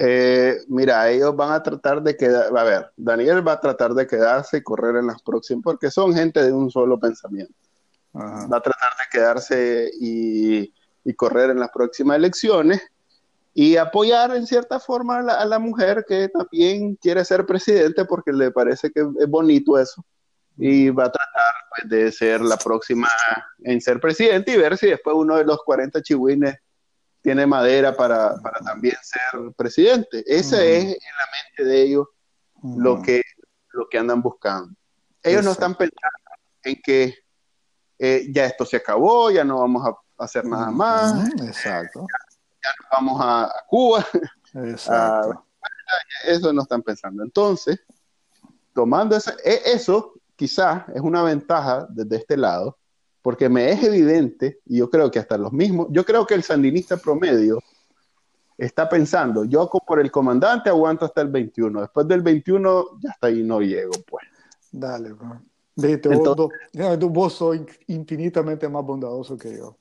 Eh, mira, ellos van a tratar de quedar, a ver, Daniel va a tratar de quedarse y correr en las próximas, porque son gente de un solo pensamiento. Va a tratar de quedarse y, correr en las próximas elecciones y apoyar en cierta forma a la, mujer que también quiere ser presidente porque le parece que es bonito eso. Y va a tratar pues, de ser la próxima en ser presidente y ver si después uno de los 40 chihuines tiene madera para, también ser presidente. Ese es en la mente de ellos lo, que, lo que andan buscando. Ellos no están pensando en que eh, ya esto se acabó, ya no vamos a hacer nada más. Exacto. Ya, vamos a, Cuba. Exacto. eso no están pensando. Entonces, tomando ese, e, eso, quizás es una ventaja desde este lado, porque me es evidente, y yo creo que hasta los mismos, yo creo que el sandinista promedio está pensando, yo por el comandante aguanto hasta el 21, después del 21 ya hasta ahí no llego, pues. Dale, bro. Vete, vos, vos sos infinitamente más bondadoso que yo.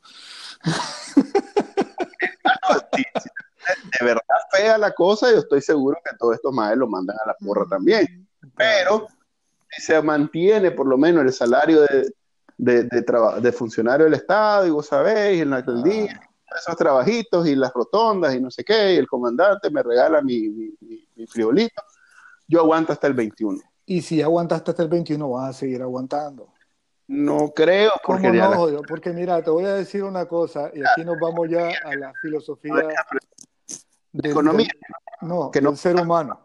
de verdad fea la cosa, yo estoy seguro que todos estos maestros lo mandan a la porra también. Pero se mantiene por lo menos el salario de, de, de, funcionario del Estado, y vos sabéis, en la alcaldía, ah. esos trabajitos y las rotondas y no sé qué, y el comandante me regala mi, mi, friolito, yo aguanto hasta el 21. Y si aguantaste hasta el 21, vas a seguir aguantando. No creo, porque, no, porque mira, te voy a decir una cosa, y aquí nos vamos ya a la filosofía de economía. no, que no, del ser humano.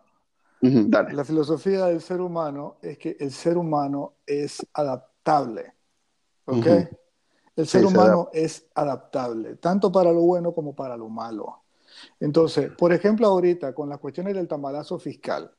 La filosofía del ser humano es que el ser humano es adaptable. ¿Ok? El ser humano es adaptable, tanto para lo bueno como para lo malo. Entonces, por ejemplo, ahorita con las cuestiones del tamalazo fiscal,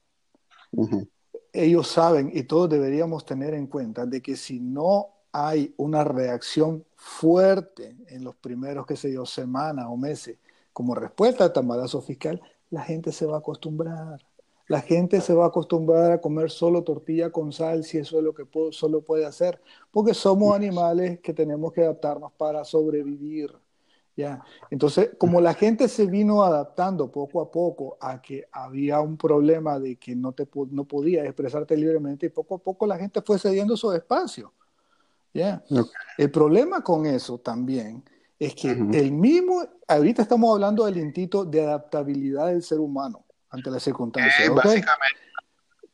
ellos saben y todos deberíamos tener en cuenta de que si no hay una reacción fuerte en los primeros, qué sé yo, semanas o meses como respuesta al tamalazo fiscal, la gente se va a acostumbrar. La gente se va a acostumbrar a comer solo tortilla con sal si eso es lo que solo puede hacer, porque somos animales que tenemos que adaptarnos para sobrevivir. ¿Ya? Entonces, como la gente se vino adaptando poco a poco a que había un problema de que no, te, no podías expresarte libremente, y poco a poco la gente fue cediendo su espacio. ¿ya? El problema con eso también es que el mismo, ahorita estamos hablando del instinto de adaptabilidad del ser humano ante las circunstancias. Eh,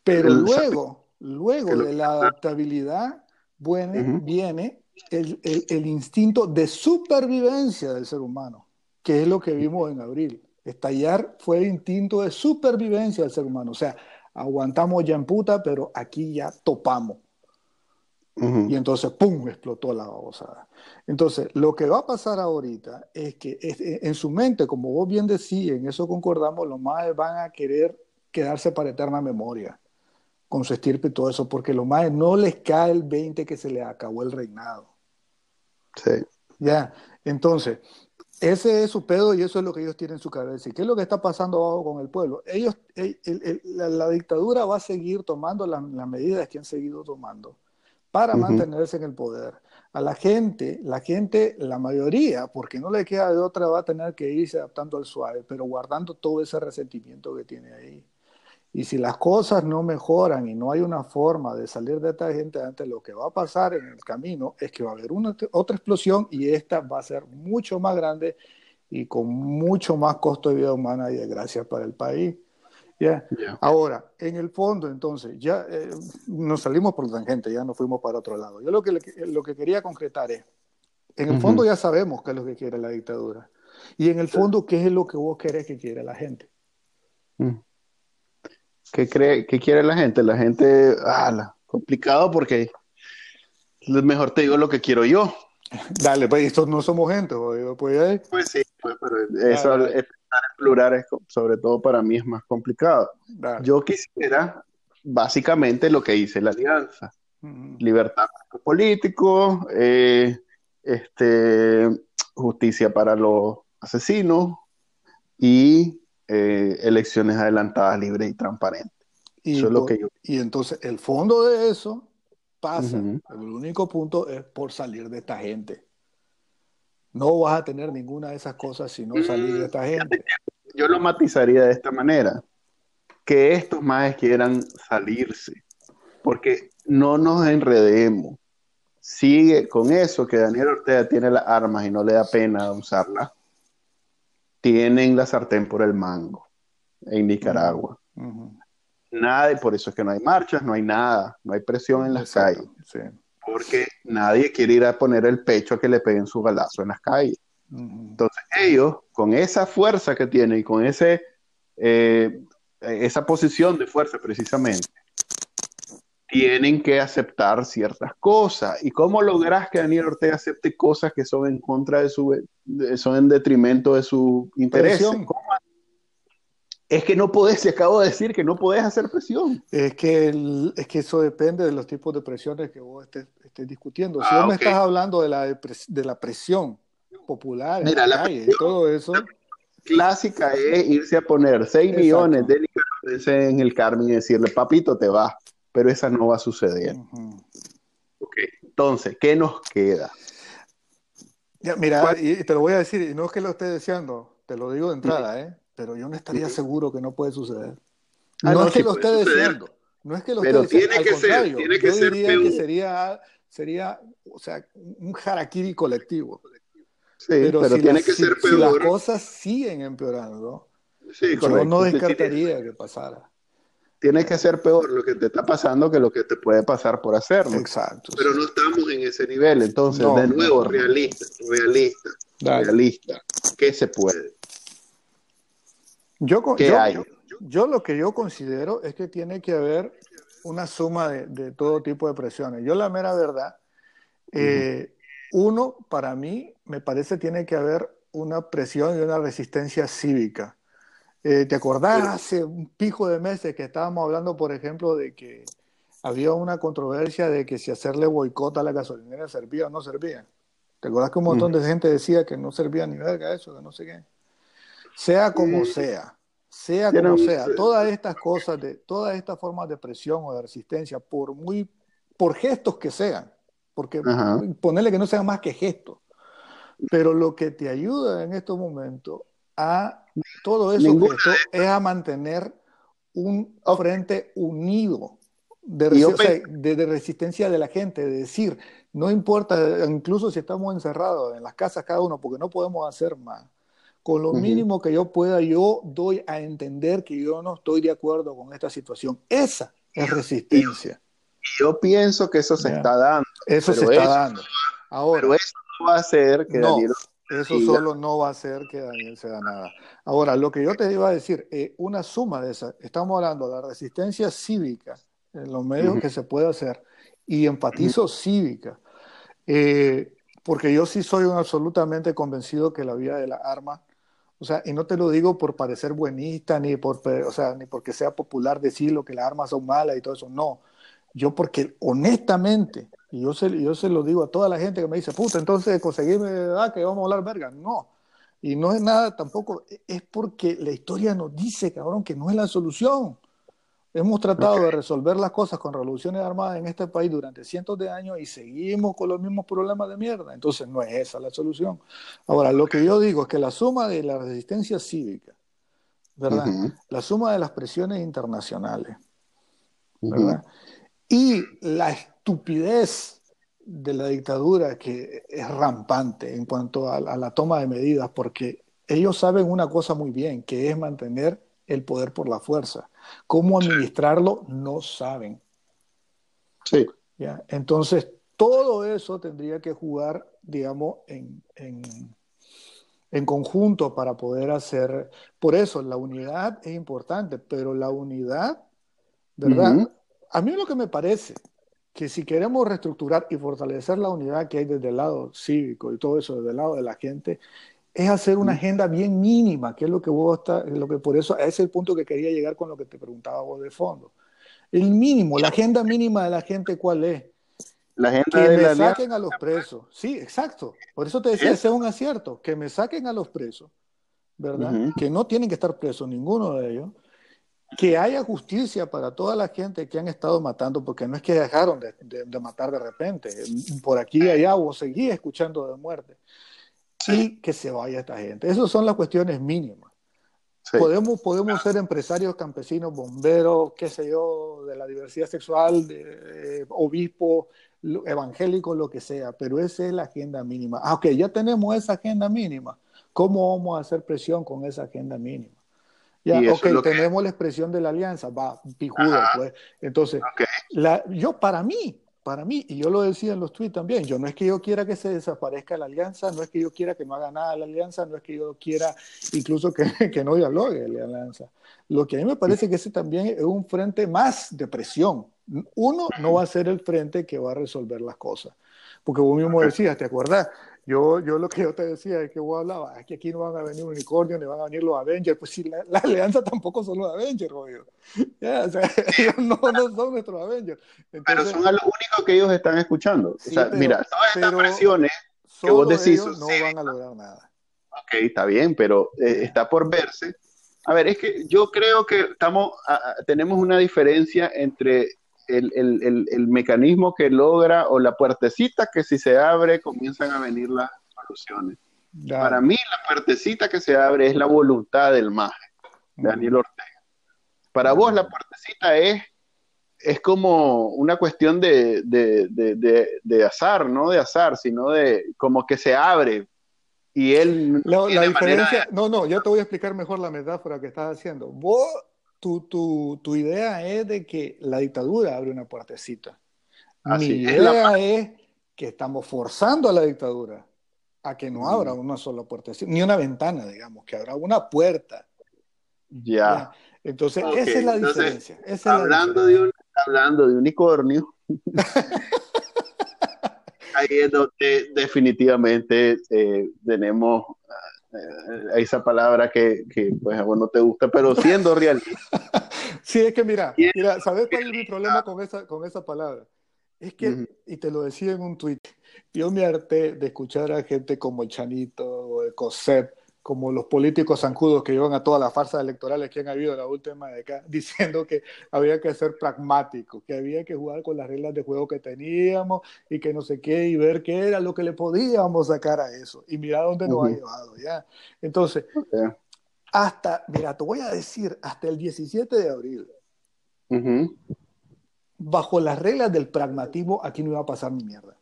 Pero luego, luego de la adaptabilidad viene el, el, instinto de supervivencia del ser humano, que es lo que vimos en abril. Estallar fue el instinto de supervivencia del ser humano. O sea, aguantamos ya en puta, pero aquí ya topamos. Y entonces, ¡pum!, explotó la babosada. Entonces, lo que va a pasar ahorita es que en su mente, como vos bien decís, en eso concordamos, los más van a querer quedarse para eterna memoria con su estirpe y todo eso, porque los más no les cae el 20 que se les acabó el reinado. Sí. Ya, entonces, ese es su pedo y eso es lo que ellos tienen en su cabeza. ¿Y qué es lo que está pasando abajo con el pueblo? Ellos, la, dictadura va a seguir tomando las medidas que han seguido tomando para mantenerse en el poder. A la gente, la gente, la mayoría, porque no le queda de otra, va a tener que irse adaptando al suave, pero guardando todo ese resentimiento que tiene ahí. Y si las cosas no mejoran y no hay una forma de salir de esta gente antes, lo que va a pasar en el camino es que va a haber una, otra explosión y esta va a ser mucho más grande y con mucho más costo de vida humana y de gracia para el país. ¿Ya? Ahora, en el fondo, entonces, ya eh, nos salimos por la tangente, ya nos fuimos para otro lado. Yo lo que, lo que quería concretar es, en el fondo ya sabemos qué es lo que quiere la dictadura. Y en el fondo, ¿qué es lo que vos querés que quiera la gente? Mm. ¿Qué, cree, ¿Qué quiere la gente? La gente, ah, complicado porque mejor te digo lo que quiero yo. Dale, pues estos no somos gente, pues, pues sí, pues, pero eso en plural es, sobre todo para mí es más complicado. Yo quisiera básicamente lo que dice la alianza. Libertad político, eh, este, justicia para los asesinos y eh, elecciones adelantadas, libres y transparentes. Y, lo que y entonces el fondo de eso pasa, el único punto es por salir de esta gente. No vas a tener ninguna de esas cosas si no salir de esta gente. Yo lo matizaría de esta manera, que estos más quieran salirse, porque no nos enredemos. Sigue con eso que Daniel Ortega tiene las armas y no le da pena usarlas. Tienen la sartén por el mango en Nicaragua. Nada, y por eso es que no hay marchas, no hay nada, no hay presión en las calles. Porque nadie quiere ir a poner el pecho a que le peguen su balazo en las calles. Entonces ellos, con esa fuerza que tienen y con ese, eh, esa posición de fuerza precisamente, tienen que aceptar ciertas cosas. ¿Y cómo logras que Daniel Ortega acepte cosas que son en contra de su, son en detrimento de su interés? Es que no podés, se acabo de decir que no podés hacer presión. Es que, es que eso depende de los tipos de presiones que vos estés, discutiendo. Si ah, vos me estás hablando de la, de la presión popular en la, calle y todo eso. Clásica es irse a poner 6 millones de nicaragüenses en el Carmen y decirle, papito, te vas. Pero esa no va a suceder. Entonces, ¿qué nos queda? Mira, y te lo voy a decir, y no es que lo esté deseando, te lo digo de entrada, ¿eh? pero yo no estaría seguro que no puede suceder. Ah, no, es que lo esté deseando, no es que lo esté diciendo, al contrario, yo diría que sería, sería, o sea, un harakiri colectivo. Sí, pero, tiene que ser peor. Si las cosas siguen empeorando, yo no descartaría que pasara. Tiene que ser peor lo que te está pasando que lo que te puede pasar por hacerlo. Exacto. Pero no estamos en ese nivel. Entonces, de nuevo, realista, realista, realista. ¿Qué se puede? Yo, yo, lo que yo considero es que tiene que haber una suma de, todo tipo de presiones. Yo la mera verdad, eh, uno, para mí, me parece tiene que haber una presión y una resistencia cívica. Eh, ¿Te acordás hace un pico de meses que estábamos hablando, por ejemplo, de que había una controversia de que si hacerle boicot a la gasolinera servía o no servía? ¿Te acordás que un montón de gente decía que no servía ni verga eso, que no sé qué? Sea como sea, sea como sea, todas estas cosas, de, todas estas formas de presión o de resistencia, por muy, por gestos que sean, porque ponerle que no sean más que gestos, pero lo que te ayuda en estos momentos a todo eso es a mantener un frente unido de, de, resistencia de la gente, de decir, no importa, incluso si estamos encerrados en las casas cada uno, porque no podemos hacer más, con lo mínimo que yo pueda, yo doy a entender que yo no estoy de acuerdo con esta situación. Esa es resistencia. Y yo pienso que eso se está dando. Eso se está dando. Ahora, pero eso no va a hacer que Daniel... Eso solo no va a hacer que Daniel se da nada. Ahora, lo que yo te iba a decir, eh, una suma de esas, estamos hablando de la resistencia cívica, en los medios que se puede hacer, y empatizo cívica, eh, porque yo sí soy un absolutamente convencido que la vía de la arma o sea, y no te lo digo por parecer buenista, ni, por, o sea, ni porque sea popular decirlo que las armas son malas y todo eso, no. Yo porque honestamente, y yo se, yo se lo digo a toda la gente que me dice, puta, entonces conseguime, ah, que vamos a hablar verga. No. Y no es nada tampoco, es porque la historia nos dice, cabrón, que no es la solución. Hemos tratado de resolver las cosas con revoluciones armadas en este país durante cientos de años y seguimos con los mismos problemas de mierda. Entonces no es esa la solución. Ahora, lo que yo digo es que la suma de la resistencia cívica, ¿verdad? La suma de las presiones internacionales, ¿verdad? Y la estupidez de la dictadura que es rampante en cuanto a la toma de medidas, porque ellos saben una cosa muy bien, que es mantener el poder por la fuerza. ¿Cómo administrarlo? No saben. Sí. ¿Ya? Entonces, todo eso tendría que jugar, digamos, en, en, conjunto para poder hacer. Por eso, la unidad es importante, pero la unidad, ¿verdad? A mí lo que me parece que si queremos reestructurar y fortalecer la unidad que hay desde el lado cívico y todo eso desde el lado de la gente, es hacer una agenda bien mínima, que es lo que vos está, lo que por eso es el punto que quería llegar con lo que te preguntaba vos de fondo. El mínimo, la agenda mínima de la gente, ¿cuál es? La agenda que de me la saquen a los presos. Sí, exacto. Por eso te decía, ese es un acierto, que me saquen a los presos, ¿verdad? Que no tienen que estar presos ninguno de ellos. Que haya justicia para toda la gente que han estado matando, porque no es que dejaron de, de matar de repente. Por aquí y allá vos seguís escuchando de muerte y que se vaya esta gente. Esas son las cuestiones mínimas. Podemos, podemos ser empresarios, campesinos, bomberos, qué sé yo, de la diversidad sexual, de, obispo, evangélico, lo que sea, pero esa es la agenda mínima. Ah, ok, ya tenemos esa agenda mínima. ¿Cómo vamos a hacer presión con esa agenda mínima? Ya, ok, tenemos la expresión de la alianza, va, pijudo, pues. Entonces, la, yo para mí, para mí, y yo lo decía en los tweets también, yo no es que yo quiera que se desaparezca la alianza, no es que yo quiera que no haga nada la alianza, no es que yo quiera incluso que, que no dialogue la alianza. Lo que a mí me parece que ese también es un frente más de presión. Uno no va a ser el frente que va a resolver las cosas. Porque vos mismo decías, ¿te acuerdas? Yo, yo lo que yo te decía es que vos hablabas, es que aquí no van a venir unicornios, ni van a venir los Avengers. Pues si la, alianza tampoco son los Avengers, rollo. Ya, o sea, ellos no, no, son nuestros Avengers. pero son los únicos que ellos están escuchando. o sea, mira, todas estas presiones que vos decís no van a lograr nada. Ok, está bien, pero eh, está por verse. A ver, es que yo creo que estamos, tenemos una diferencia entre el, el, el, mecanismo que logra o la puertecita que si se abre comienzan a venir las soluciones. Para mí la puertecita que se abre es la voluntad del MAGE, Daniel Ortega. Para vos la puertecita es, es como una cuestión de, de, de, de, azar, no de azar, sino de como que se abre. Y él... La, la diferencia, no, no, yo te voy a explicar mejor la metáfora que estás haciendo. Vos tu, tu, tu, idea es de que la dictadura abre una puertecita. Mi idea es, que estamos forzando a la dictadura a que no abra una sola puertecita, ni una ventana, digamos, que abra una puerta. Ya. Entonces, esa es la diferencia. hablando, De hablando de unicornio. ahí es donde definitivamente eh, tenemos eh, esa palabra que, que, pues a vos no te gusta, pero siendo realista. sí, es que mira, mira, ¿sabes cuál es mi problema con esa, con esa palabra? Es que, y te lo decía en un tweet, yo me harté de escuchar a gente como el Chanito o el Cosep como los políticos zancudos que llevan a todas las farsas electorales que han habido en la última década, diciendo que había que ser pragmático, que había que jugar con las reglas de juego que teníamos y que no sé qué, y ver qué era lo que le podíamos sacar a eso. Y mira dónde nos ha llevado, ¿ya? Entonces, hasta, mira, te voy a decir, hasta el 17 de abril, bajo las reglas del pragmatismo, aquí no iba a pasar ni mierda.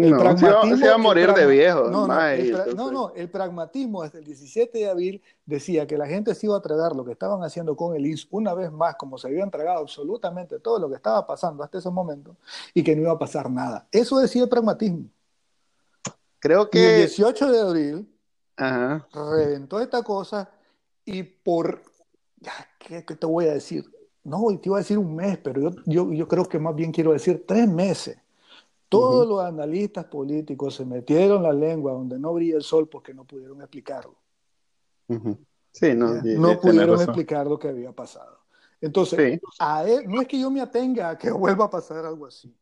El no, pragmatismo, se, va, a morir de viejo. No no, el pragmatismo desde el 17 de abril decía que la gente se iba a tragar lo que estaban haciendo con el INS una vez más, como se habían tragado absolutamente todo lo que estaba pasando hasta ese momento, y que no iba a pasar nada. Eso decía el pragmatismo. Creo que... Y el 18 de abril reventó esta cosa y por... ¿qué, te voy a decir? No, te iba a decir un mes, pero yo, yo, yo creo que más bien quiero decir tres meses todos los analistas políticos se metieron la lengua donde no brilla el sol porque no pudieron explicarlo. Sí, no, no pudieron explicar lo que había pasado. Entonces, a no es que yo me atenga a que vuelva a pasar algo así,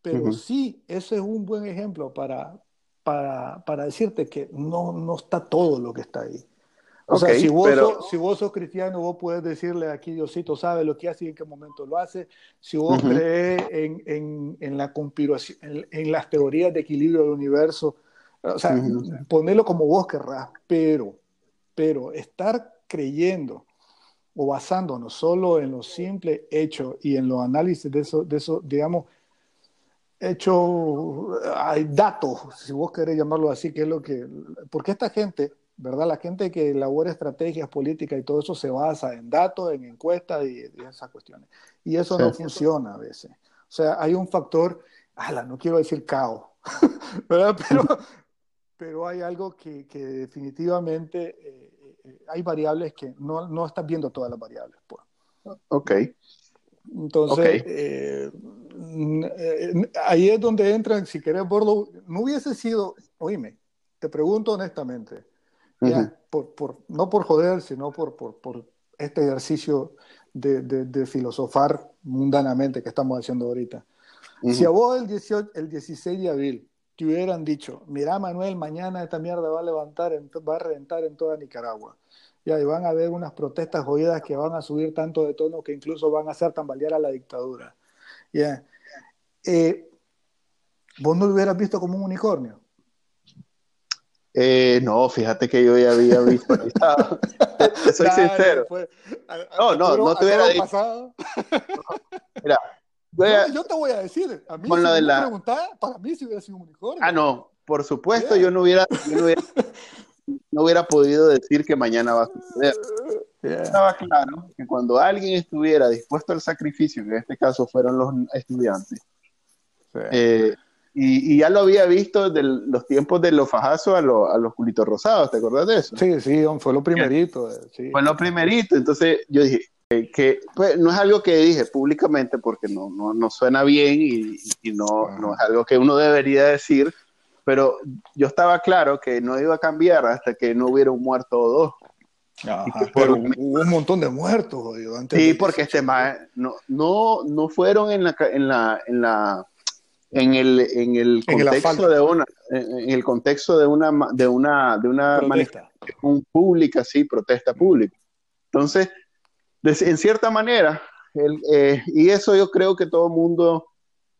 pero sí, ese es un buen ejemplo para, para, para decirte que no, no está todo lo que está ahí. O sea, si vos, sos, si vos sos cristiano, vos puedes decirle aquí Diosito sabe lo que hace y en qué momento lo hace. Si vos crees en, en, en, la conspiración, en, las teorías de equilibrio del universo, o sea, ponelo como vos querrás, pero, pero estar creyendo o basándonos solo en los simples hechos y en los análisis de eso, de eso digamos, hechos, hay datos, si vos querés llamarlo así, que es lo que, porque esta gente ¿verdad? La gente que elabora estrategias políticas y todo eso se basa en datos, en encuestas y, esas cuestiones. Y eso no funciona a veces. O sea, hay un factor, ala, no quiero decir caos, ¿verdad? Pero, pero hay algo que, que definitivamente eh, eh, hay variables que no, no estás viendo todas las variables. Pues. Ok. Entonces, eh, ahí es donde entran, si querés, Borlo, no hubiese sido, oíme, te pregunto honestamente, por, por, no por joder, sino por, por, por este ejercicio de, de, filosofar mundanamente que estamos haciendo ahorita. Si a vos el, 18, el 16 de abril te hubieran dicho, mira Manuel, mañana esta mierda va a levantar, va a reventar en toda Nicaragua. Ya, y van a haber unas protestas jodidas que van a subir tanto de tono que incluso van a hacer tambalear a la dictadura. Ya. Eh, ¿Vos no lo hubieras visto como un unicornio? Eh, no, fíjate que yo ya había visto. soy sincero. no, no, no te hubiera dicho. Mira, yo, te voy a decir, a mí, si me la... para mí si hubiera sido un unicornio. Ah, no, por supuesto, yo, no hubiera, no hubiera, podido decir que mañana va a suceder. Estaba claro que cuando alguien estuviera dispuesto al sacrificio, que en este caso fueron los estudiantes, eh, y, ya lo había visto de los tiempos de los fajazos a, a, los culitos rosados, ¿te acuerdas de eso? Sí, sí, fue lo primerito. Sí. Fue lo primerito, entonces yo dije, eh, que pues, no es algo que dije públicamente porque no, no, no suena bien y, y no, no, es algo que uno debería decir, pero yo estaba claro que no iba a cambiar hasta que no hubiera un muerto o dos. pero hubo un montón de muertos, jodido. Antes sí, porque este no, no, no fueron en la, en la, en la en el, en el contexto de una en el contexto de una de una de una manifestación pública sí protesta pública. Entonces en cierta manera eh, y eso yo creo que todo mundo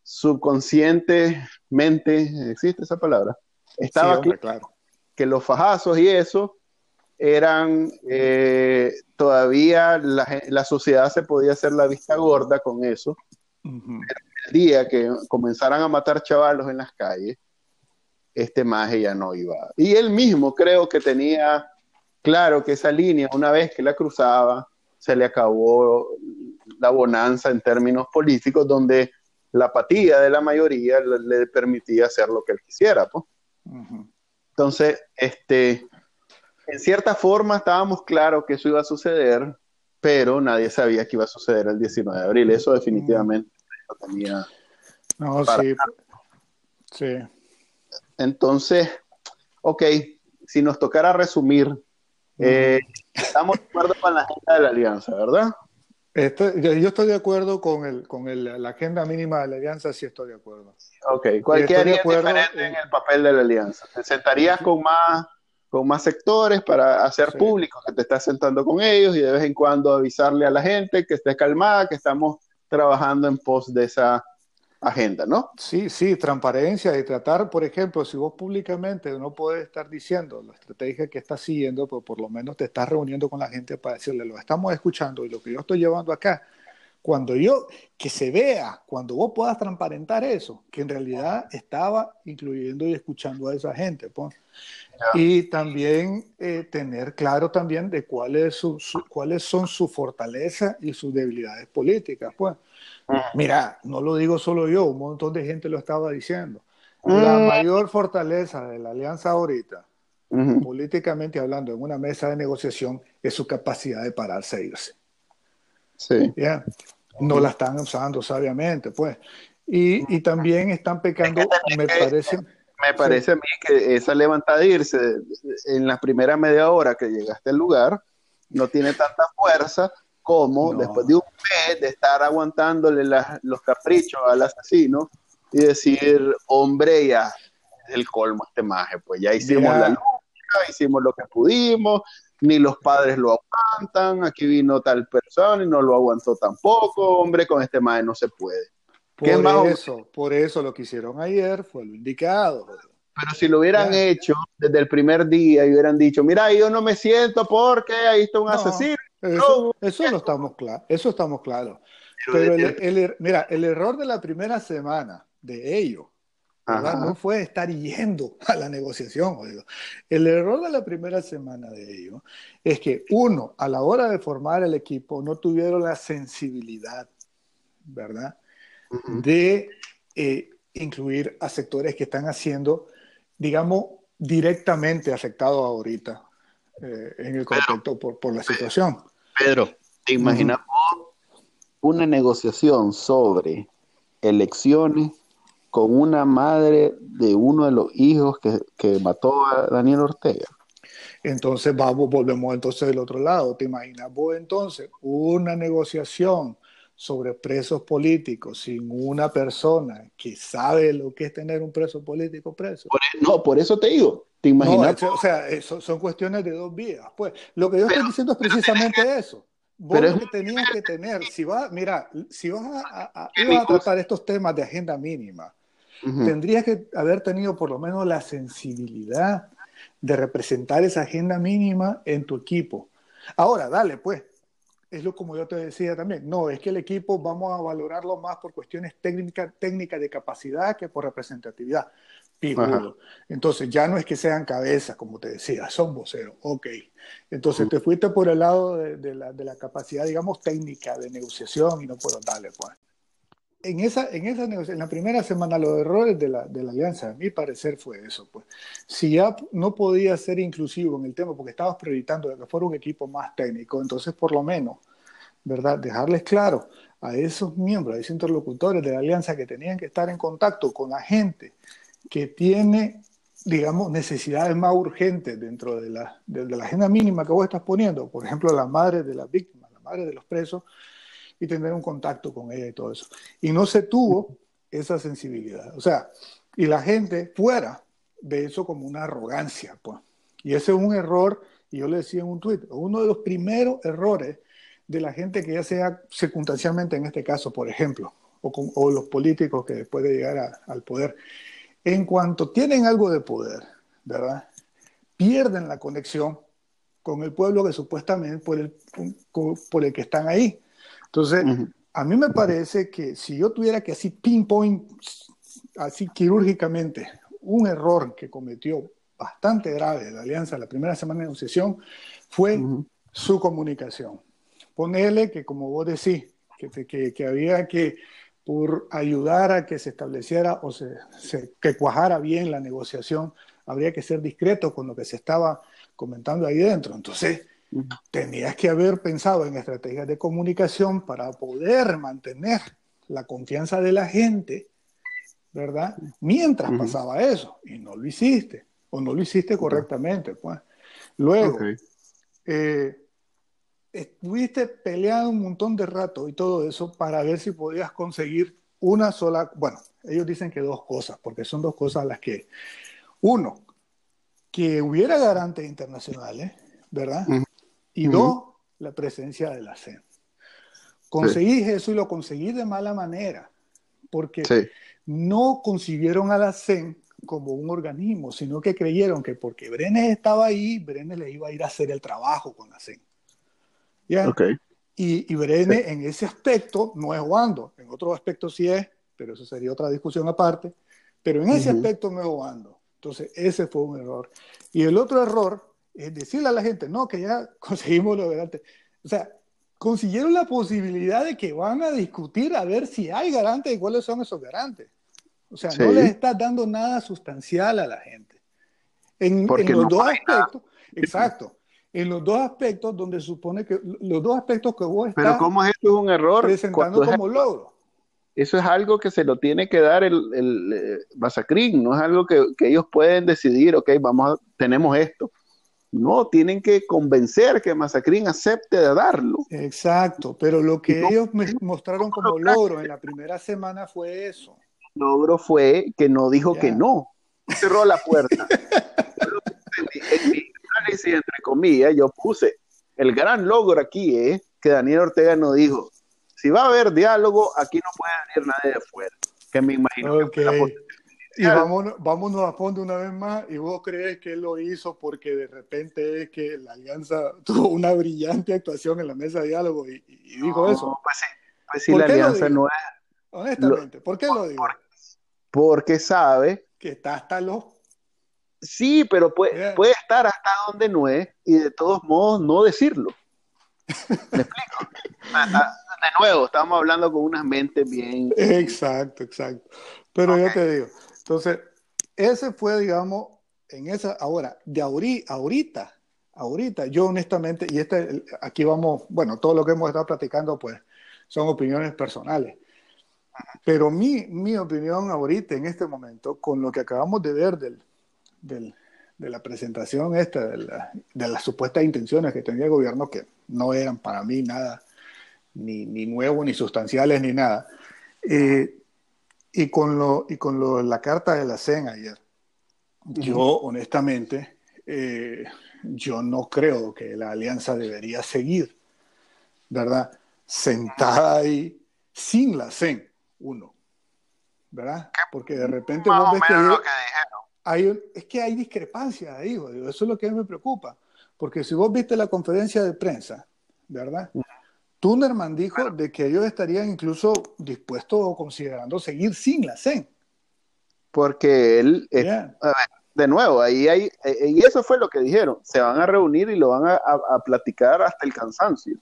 subconscientemente existe esa palabra estaba claro que los fajazos y eso eran eh, todavía la, la, sociedad se podía hacer la vista gorda con eso día que comenzaran a matar chavalos en las calles, este maje ya no iba. Y él mismo creo que tenía claro que esa línea, una vez que la cruzaba, se le acabó la bonanza en términos políticos, donde la apatía de la mayoría le, permitía hacer lo que él quisiera. Entonces, este, en cierta forma estábamos claros que eso iba a suceder, pero nadie sabía que iba a suceder el 19 de abril. Eso definitivamente tenía. No, sí. Sí. Entonces, ok, si nos tocara resumir, eh, estamos de acuerdo con la agenda de la alianza, ¿verdad? yo estoy de acuerdo con, el, con el, la agenda mínima de la alianza, sí estoy de acuerdo. Ok, ¿cuál haría diferente en el papel de la alianza? ¿Te sentarías con más, con más sectores para hacer público que te estás sentando con ellos y de vez en cuando avisarle a la gente que esté calmada, que estamos trabajando en pos de esa agenda, ¿no? Sí, sí, transparencia y tratar, por ejemplo, si vos públicamente no puedes estar diciendo la estrategia que estás siguiendo, pero por lo menos te estás reuniendo con la gente para decirle, lo estamos escuchando y lo que yo estoy llevando acá, cuando yo, que se vea, cuando vos puedas transparentar eso, que en realidad estaba incluyendo y escuchando a esa gente, pues. Y también eh, tener claro también de cuáles, cuáles son sus fortalezas y sus debilidades políticas. Pues. Mira, no lo digo solo yo, un montón de gente lo estaba diciendo. La mayor fortaleza de la alianza ahorita, políticamente hablando, en una mesa de negociación, es su capacidad de pararse e irse. Sí. No la están usando sabiamente, pues. Y, y también están pecando, me parece me parece a mí que esa levantada irse en la primera media hora que llegaste al lugar no tiene tanta fuerza como después de un mes de estar aguantándole los caprichos al asesino y decir, hombre, ya el colmo este maje, pues ya hicimos la lucha, hicimos lo que pudimos, ni los padres lo aguantan, aquí vino tal persona y no lo aguantó tampoco, hombre, con este maje no se puede. Por eso, por eso lo que hicieron ayer fue lo indicado. Pero si lo hubieran hecho desde el primer día y hubieran dicho, mira, yo no me siento porque ahí está un asesino. Eso, no, estamos claros, eso estamos claros. Pero, el, mira, el error de la primera semana de ellos no fue estar yendo a la negociación. El error de la primera semana de ellos es que, uno, a la hora de formar el equipo, no tuvieron la sensibilidad, ¿verdad? De eh, incluir a sectores que están haciendo, digamos, directamente afectados ahorita eh, en el contexto por, por, la situación. Pedro, ¿te imaginas una negociación sobre elecciones con una madre de uno de los hijos que, que mató a Daniel Ortega. Entonces vamos, volvemos entonces del otro lado. ¿Te imaginas vos entonces una negociación sobre presos políticos sin una persona que sabe lo que es tener un preso político preso? E, no, por eso te digo. ¿Te imaginas? o sea, eso, son cuestiones de dos vías. Pues lo que yo estoy diciendo es precisamente eso. Vos lo que tenías que tener, si vas, mira, si vas a, a, a tratar estos temas de agenda mínima, tendrías que haber tenido por lo menos la sensibilidad de representar esa agenda mínima en tu equipo. Ahora, dale, pues, es lo como yo te decía también, no, es que el equipo vamos a valorarlo más por cuestiones técnicas técnicas de capacidad que por representatividad. Entonces ya no es que sean cabezas, como te decía, son voceros, ok. Entonces te fuiste por el lado de, la, de, la, capacidad, digamos, técnica de negociación y no puedo darle, pues en esa, en esa en la primera semana, los errores de la, de la alianza, a mi parecer, fue eso. Pues. Si ya no podía ser inclusivo en el tema porque estabas prioritando que fuera un equipo más técnico, entonces por lo menos, ¿verdad? Dejarles claro a esos miembros, a esos interlocutores de la alianza que tenían que estar en contacto con la gente que tiene, digamos, necesidades más urgentes dentro de la, de, de la agenda mínima que vos estás poniendo. Por ejemplo, las madres de las víctimas, las madres de los presos y tener un contacto con ella y todo eso. Y no se tuvo esa sensibilidad. O sea, y la gente fuera ve eso como una arrogancia, pues. Y ese es un error, y yo le decía en un tuit, uno de los primeros errores de la gente que ya sea circunstancialmente, en este caso, por ejemplo, o, o los políticos que después de llegar al poder, en cuanto tienen algo de poder, ¿verdad? Pierden la conexión con el pueblo que supuestamente por el, por el que están ahí. Entonces, a mí me parece que si yo tuviera que así pinpoint, así quirúrgicamente, un error que cometió bastante grave la alianza la primera semana de negociación fue su comunicación. Ponerle que, como vos decís, que, que, que, había que, por ayudar a que se estableciera o se, se, que cuajara bien la negociación, habría que ser discreto con lo que se estaba comentando ahí dentro. Entonces, Tenías que haber pensado en estrategias de comunicación para poder mantener la confianza de la gente, ¿verdad? Mientras pasaba eso, y no lo hiciste, o no lo hiciste correctamente, pues. Luego, eh, estuviste peleando un montón de rato y todo eso para ver si podías conseguir una sola, bueno, ellos dicen que dos cosas, porque son dos cosas las que, uno, que hubiera garantes internacionales, ¿verdad? Y dos, la presencia de la CEN. Conseguí eso y lo conseguí de mala manera, porque no concibieron a la CEN como un organismo, sino que creyeron que porque Brenes estaba ahí, Brenes le iba a ir a hacer el trabajo con la CEN. ¿Ya? Y, y Brenes en ese aspecto no es Wando, en otros aspectos sí es, pero eso sería otra discusión aparte, pero en ese aspecto no es Wando. Entonces, ese fue un error. Y el otro error es decirle a la gente, no, que ya conseguimos lo garante. O sea, consiguieron la posibilidad de que van a discutir a ver si hay garantes y cuáles son esos garantes. O sea, no les está dando nada sustancial a la gente. En, los dos aspectos, exacto, en los dos aspectos donde supone que los dos aspectos que vos estás Pero ¿cómo es esto es un error? presentando como logro. Eso es algo que se lo tiene que dar el, el, eh, Basacrín, no es algo que, que, ellos pueden decidir, ok, vamos a, tenemos esto. No, tienen que convencer que Masacrín acepte de darlo. Exacto, pero lo que ellos me mostraron como logro en la primera semana fue eso. El logro fue que no dijo que no, cerró la puerta. en mi análisis, entre comillas, yo puse, el gran logro aquí es que Daniel Ortega no dijo, si va a haber diálogo, aquí no puede venir nadie de afuera, que me imagino que la y vámonos, vámonos, a fondo una vez más, y vos crees que él lo hizo porque de repente es que la alianza tuvo una brillante actuación en la mesa de diálogo y, dijo eso. Pues sí, pues sí la alianza no es... Honestamente, ¿por qué lo digo? porque sabe que está hasta los... Sí, pero puede, puede estar hasta donde no es y de todos modos no decirlo. ¿Me explico? De nuevo, estamos hablando con unas mentes bien... Exacto, exacto. Pero yo te digo, entonces, ese fue, digamos, en esa, ahora, de ahorita, ahorita, yo honestamente, y este, aquí vamos, bueno, todo lo que hemos estado platicando, pues, son opiniones personales. Pero mi, mi opinión ahorita, en este momento, con lo que acabamos de ver del, del, de la presentación esta, de, la, de, las supuestas intenciones que tenía el gobierno, que no eran para mí nada, ni, ni nuevos, ni sustanciales, ni nada. Eh, y con, lo, y con lo, la carta de la CEN ayer, yo honestamente, eh, yo no creo que la alianza debería seguir, ¿verdad? Sentada ahí sin la CEN, uno, ¿verdad? Porque de repente vos ves que, hay, es que hay discrepancia ahí, eso es lo que me preocupa, porque si vos viste la conferencia de prensa, ¿verdad? Tunerman dijo de que ellos estarían incluso dispuestos o considerando seguir sin la CEN. Porque él, de nuevo, ahí hay, eh, y eso fue lo que dijeron, se van a reunir y lo van a, platicar hasta el cansancio.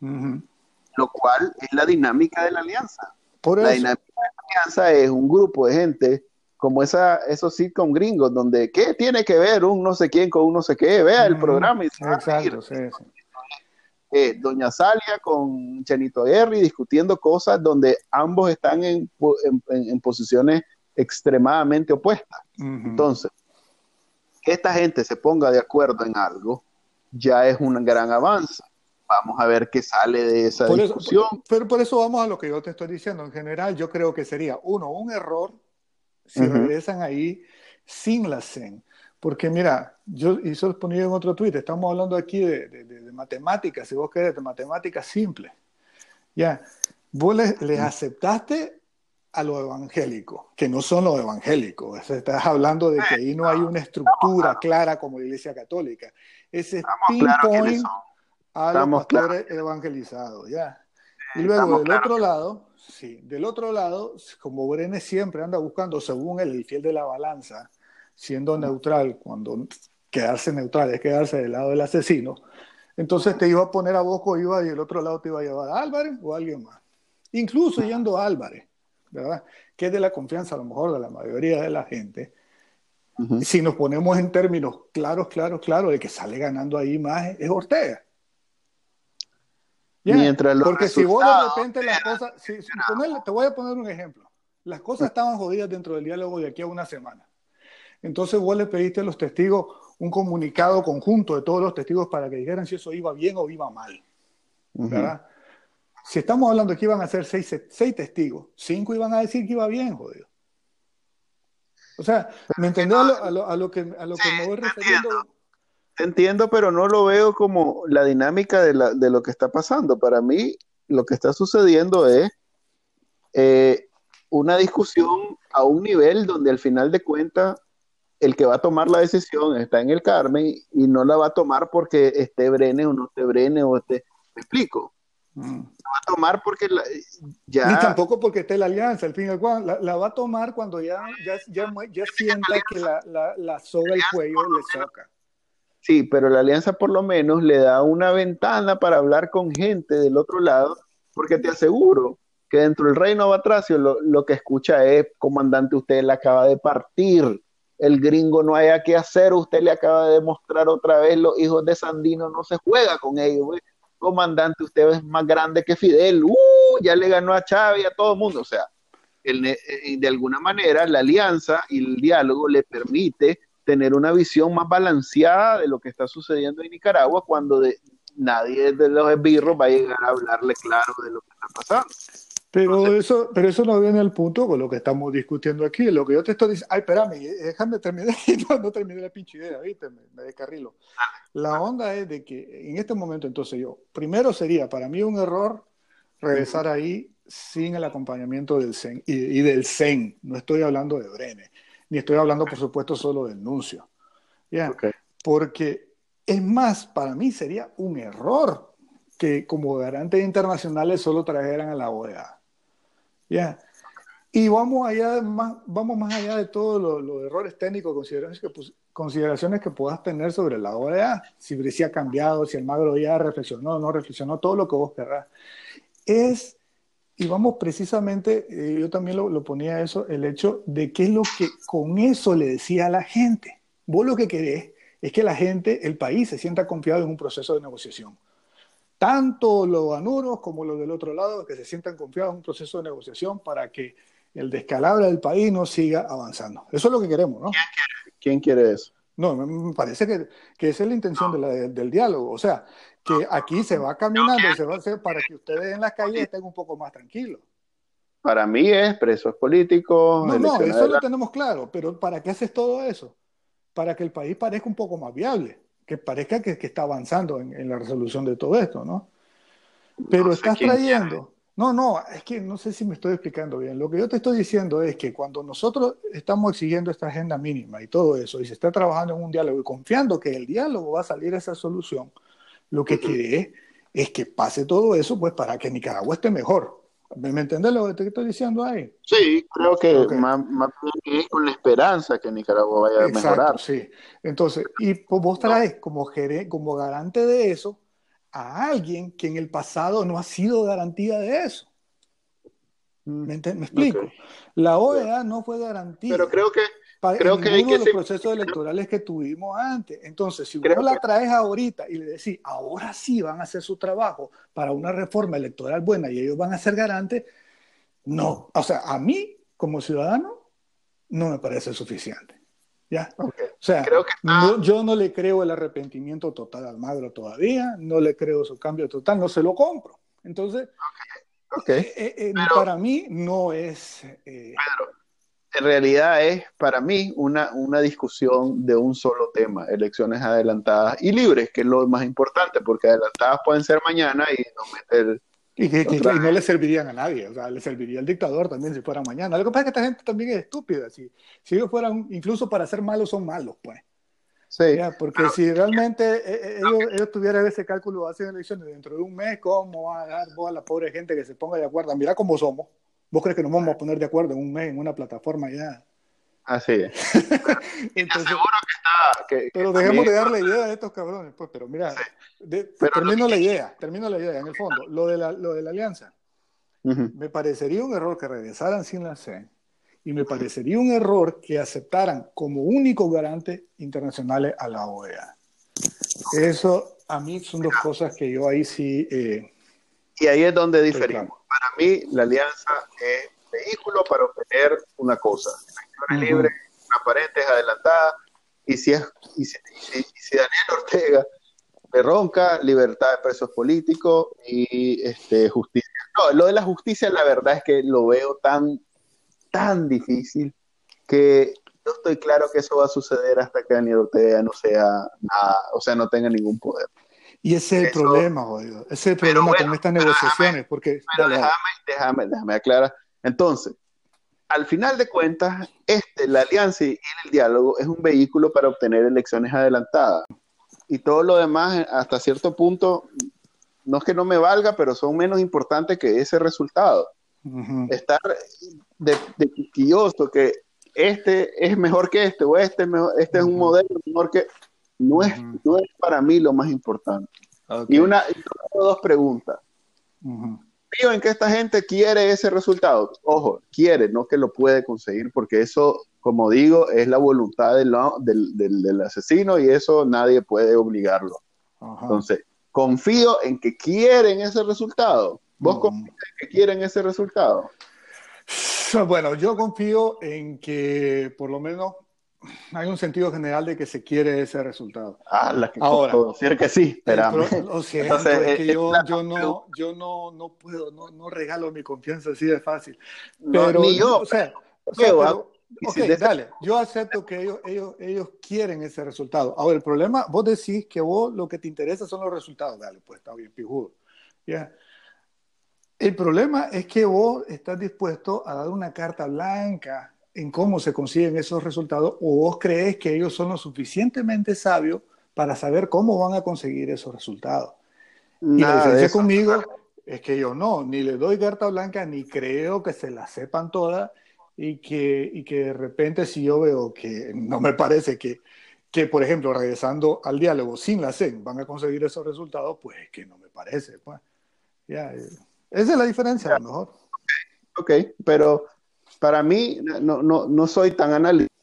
Lo cual es la dinámica de la alianza. la dinámica de la alianza es un grupo de gente como esa, esos sitcom gringos, donde ¿qué tiene que ver un no sé quién con un no sé qué? Vea el programa y se Exacto, sí, sí. Eh, Doña Salia con Chenito Herri discutiendo cosas donde ambos están en, en, posiciones extremadamente opuestas. Entonces, que esta gente se ponga de acuerdo en algo ya es un gran avance. Vamos a ver qué sale de esa discusión. pero por eso vamos a lo que yo te estoy diciendo. En general, yo creo que sería, uno, un error si regresan ahí sin la CEN. Porque mira, yo y eso lo ponía en otro tuit, estamos hablando aquí de, de, matemáticas, si vos querés, de matemáticas simples. Ya, vos les, aceptaste a lo evangélico, que no son los evangélicos. Estás hablando de que ahí no hay una estructura clara como la Iglesia Católica. Ese pinpoint a los pastores evangelizados, ya. Y luego del otro lado, sí, del otro lado, como Brenes siempre anda buscando, según él, el fiel de la balanza, siendo neutral, cuando quedarse neutral es quedarse del lado del asesino, entonces te iba a poner a vos iba y el otro lado te iba a llevar a Álvarez o a alguien más. Incluso yendo a Álvarez, ¿verdad? Que es de la confianza a lo mejor de la mayoría de la gente. Si nos ponemos en términos claros, claros, claros, de que sale ganando ahí más es Ortega. Mientras Porque si vos de repente las cosas, te voy a poner un ejemplo. Las cosas estaban jodidas dentro del diálogo de aquí a una semana. Entonces vos le pediste a los testigos un comunicado conjunto de todos los testigos para que dijeran si eso iba bien o iba mal. ¿Verdad? Si estamos hablando de que iban a ser seis, testigos, cinco iban a decir que iba bien, jodido. O sea, ¿me entendés a lo, que, a lo que me voy refiriendo? Entiendo, pero no lo veo como la dinámica de, la, de, lo que está pasando. Para mí, lo que está sucediendo es eh, una discusión a un nivel donde al final de cuentas el que va a tomar la decisión está en el Carmen y no la va a tomar porque esté Brene o no esté Brene o esté... ¿Me explico? Mm. La va a tomar porque ya... Ni tampoco porque esté la alianza, al fin y al cabo, la, va a tomar cuando ya, ya, ya, sienta que la, la, la soga el cuello le soca. Sí, pero la alianza por lo menos le da una ventana para hablar con gente del otro lado, porque te aseguro que dentro del reino Batracio lo, lo que escucha es, comandante, usted le acaba de partir el gringo no haya que hacer, usted le acaba de demostrar otra vez, los hijos de Sandino no se juega con ellos, comandante, usted es más grande que Fidel, uh, ya le ganó a Chávez a todo el mundo, o sea, eh, de alguna manera la alianza y el diálogo le permite tener una visión más balanceada de lo que está sucediendo en Nicaragua cuando de, nadie de los esbirros va a llegar a hablarle claro de lo que está pasando. Pero eso, pero eso no viene al punto con lo que estamos discutiendo aquí. Lo que yo te estoy diciendo, ay, espérame, déjame terminar, no, no terminé la pinche idea, ¿viste? Me, me descarrilo. La onda es de que en este momento, entonces yo, primero sería para mí un error regresar ahí sin el acompañamiento del CEN y, del CEN. No estoy hablando de Brene, ni estoy hablando, por supuesto, solo del nuncio. ¿Ya? Porque es más, para mí sería un error que como garantes internacionales solo trajeran a la OEA. Y vamos, allá más, vamos más allá de todos los, errores técnicos, consideraciones que, consideraciones que puedas tener sobre la OEA, si, si ha cambiado, si el magro ya reflexionó, no reflexionó, todo lo que vos querrás. Es, y vamos precisamente, eh, yo también lo, lo, ponía eso, el hecho de qué es lo que con eso le decía a la gente. Vos lo que querés es que la gente, el país, se sienta confiado en un proceso de negociación tanto los anuros como los del otro lado, que se sientan confiados en un proceso de negociación para que el descalabro del país no siga avanzando. Eso es lo que queremos, ¿no? ¿Quién quiere, eso? No, me parece que, que esa es la intención del diálogo. O sea, que aquí se va caminando se va a hacer para que ustedes en las calles estén un poco más tranquilos. Para mí es presos políticos. No, no, eso lo tenemos claro, pero ¿para qué haces todo eso? Para que el país parezca un poco más viable, que parezca que, está avanzando en, la resolución de todo esto, ¿no? Pero estás trayendo, no, no, es que no sé si me estoy explicando bien. Lo que yo te estoy diciendo es que cuando nosotros estamos exigiendo esta agenda mínima y todo eso, y se está trabajando en un diálogo y confiando que el diálogo va a salir esa solución, lo que quiere es que pase todo eso, pues para que Nicaragua esté mejor. ¿Me, entiendes lo que te estoy diciendo ahí? Sí, creo que más, es con la esperanza que Nicaragua vaya a mejorar. Sí, entonces, y pues vos traes como, como garante de eso a alguien que en el pasado no ha sido garantía de eso. Mm, ¿Me, explico? La OEA no fue garantía. Pero creo que creo que hay que los procesos electorales que tuvimos antes. Entonces, si vos la traes ahorita y le decís, ahora sí van a hacer su trabajo para una reforma electoral buena y ellos van a ser garantes, no. O sea, a mí, como ciudadano, no me parece suficiente. ¿Ya? O sea, yo no le creo el arrepentimiento total al Magro todavía, no le creo su cambio total, no se lo compro. Entonces, eh, eh, eh, para mí no es... Pedro, en realidad es para mí una, una discusión de un solo tema, elecciones adelantadas y libres, que es lo más importante, porque adelantadas pueden ser mañana y no meter y que, no le servirían a nadie, o sea, le serviría al dictador también si fuera mañana. Lo que pasa es que esta gente también es estúpida. Si, si ellos fueran, incluso para ser malos, son malos, pues. Sí. Porque si realmente eh, eh, ellos, ellos, tuvieran ese cálculo de hacer elecciones dentro de un mes, ¿cómo va a dar vos a la pobre gente que se ponga de acuerdo? Mira cómo somos. ¿Vos crees que nos vamos a poner de acuerdo en un mes en una plataforma ya? Así es. Entonces, que está. pero dejemos de darle idea a estos cabrones, pues. Pero mira, termino la idea, termino la idea, en el fondo. Lo de la, lo de la alianza. Me parecería un error que regresaran sin la CEN y me parecería un error que aceptaran como único garante internacionales a la OEA. Eso a mí son dos cosas que yo ahí sí. Eh, y ahí es donde diferimos. Para mí, la alianza es vehículo para obtener una cosa libre, transparentes, adelantada, y si, es, y si, Daniel Ortega le ronca libertad de presos políticos y este, justicia. No, lo de la justicia, la verdad es que lo veo tan, tan difícil que no estoy claro que eso va a suceder hasta que Daniel Ortega no sea nada, o sea, no tenga ningún poder. Y ese es el problema, jodido. Ese es el problema con estas negociaciones. porque, déjame, déjame, déjame aclarar. Entonces, al final de cuentas, este, la alianza y el diálogo es un vehículo para obtener elecciones adelantadas. Y todo lo demás, hasta cierto punto, no es que no me valga, pero son menos importantes que ese resultado. Estar de, de que este es mejor que este, o este es, este es un modelo mejor que... No es, no es para mí lo más importante. Y una, dos preguntas en que esta gente quiere ese resultado. Ojo, quiere, no que lo puede conseguir, porque eso, como digo, es la voluntad del, del, asesino y eso nadie puede obligarlo. Entonces, confío en que quieren ese resultado. ¿Vos mm. confías en que quieren ese resultado? Bueno, yo confío en que por lo menos hay un sentido general de que se quiere ese resultado. Ah, la que Ahora, decir que sí, pero o sea, Entonces, es que yo, yo, no, yo no, no puedo, no, no, regalo mi confianza así de fácil. Pero, ni yo. O sea, o sea pero, okay, dale, yo acepto que ellos, ellos, ellos quieren ese resultado. Ahora, el problema, vos decís que vos lo que te interesa son los resultados. Dale, pues está bien, pijudo. ¿Ya? El problema es que vos estás dispuesto a dar una carta blanca en cómo se consiguen esos resultados o vos crees que ellos son lo suficientemente sabios para saber cómo van a conseguir esos resultados. y la diferencia conmigo es que yo no, ni le doy carta blanca, ni creo que se la sepan todas y que, y que de repente si yo veo que no me parece que, que, por ejemplo, regresando al diálogo sin la CEN van a conseguir esos resultados, pues es que no me parece. Pues. Ya, eh, esa es la diferencia, a lo mejor. Ok, pero para mí no, no, no soy tan analítico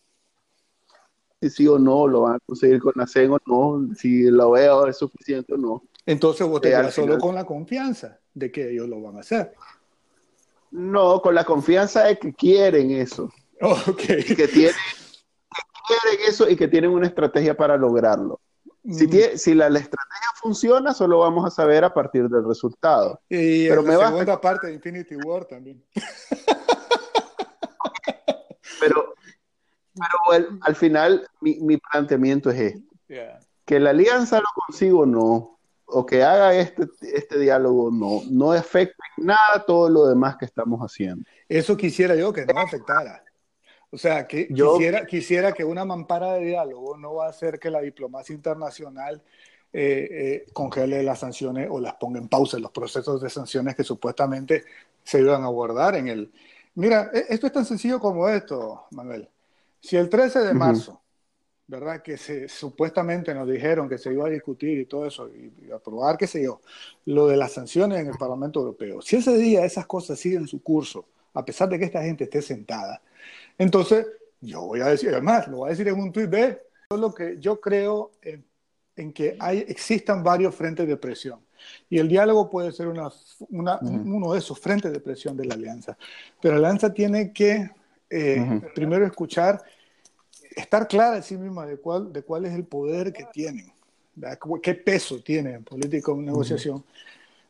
si sí o no lo van a conseguir con la CEN o no, si lo veo es suficiente o no. Entonces vos te quedas solo con la confianza de que ellos lo van a hacer. No, con la confianza de que quieren eso. Okay. que, tienen, que quieren eso y que tienen una estrategia para lograrlo. Si, mm. si la, estrategia funciona, solo vamos a saber a partir del resultado. Y Pero la me segunda parte de Infinity War también. Pero pero al final mi, planteamiento es este. Que la alianza lo consigo no, o que haga este, este diálogo no, no afecta en nada todo lo demás que estamos haciendo. Eso quisiera yo que no afectara. O sea, que quisiera, quisiera que una mampara de diálogo no va a hacer que la diplomacia internacional eh, eh, congele las sanciones o las ponga en pausa los procesos de sanciones que supuestamente se iban a abordar en el... Mira, e, esto es tan sencillo como esto, Manuel. Si el 13 de marzo, ¿verdad? Que se, supuestamente nos dijeron que se iba a discutir y todo eso, y, aprobar, qué sé yo, lo de las sanciones en el Parlamento Europeo. Si ese día esas cosas siguen su curso, a pesar de que esta gente esté sentada, entonces yo voy a decir, además, lo voy a decir en un tuit, ve, lo que yo creo en, en, que hay, existan varios frentes de presión. Y el diálogo puede ser una, una, uno de esos frentes de presión de la alianza. Pero la alianza tiene que eh, primero escuchar, estar clara en sí misma de cuál, de cuál es el poder que tienen, qué peso tiene en política o negociación,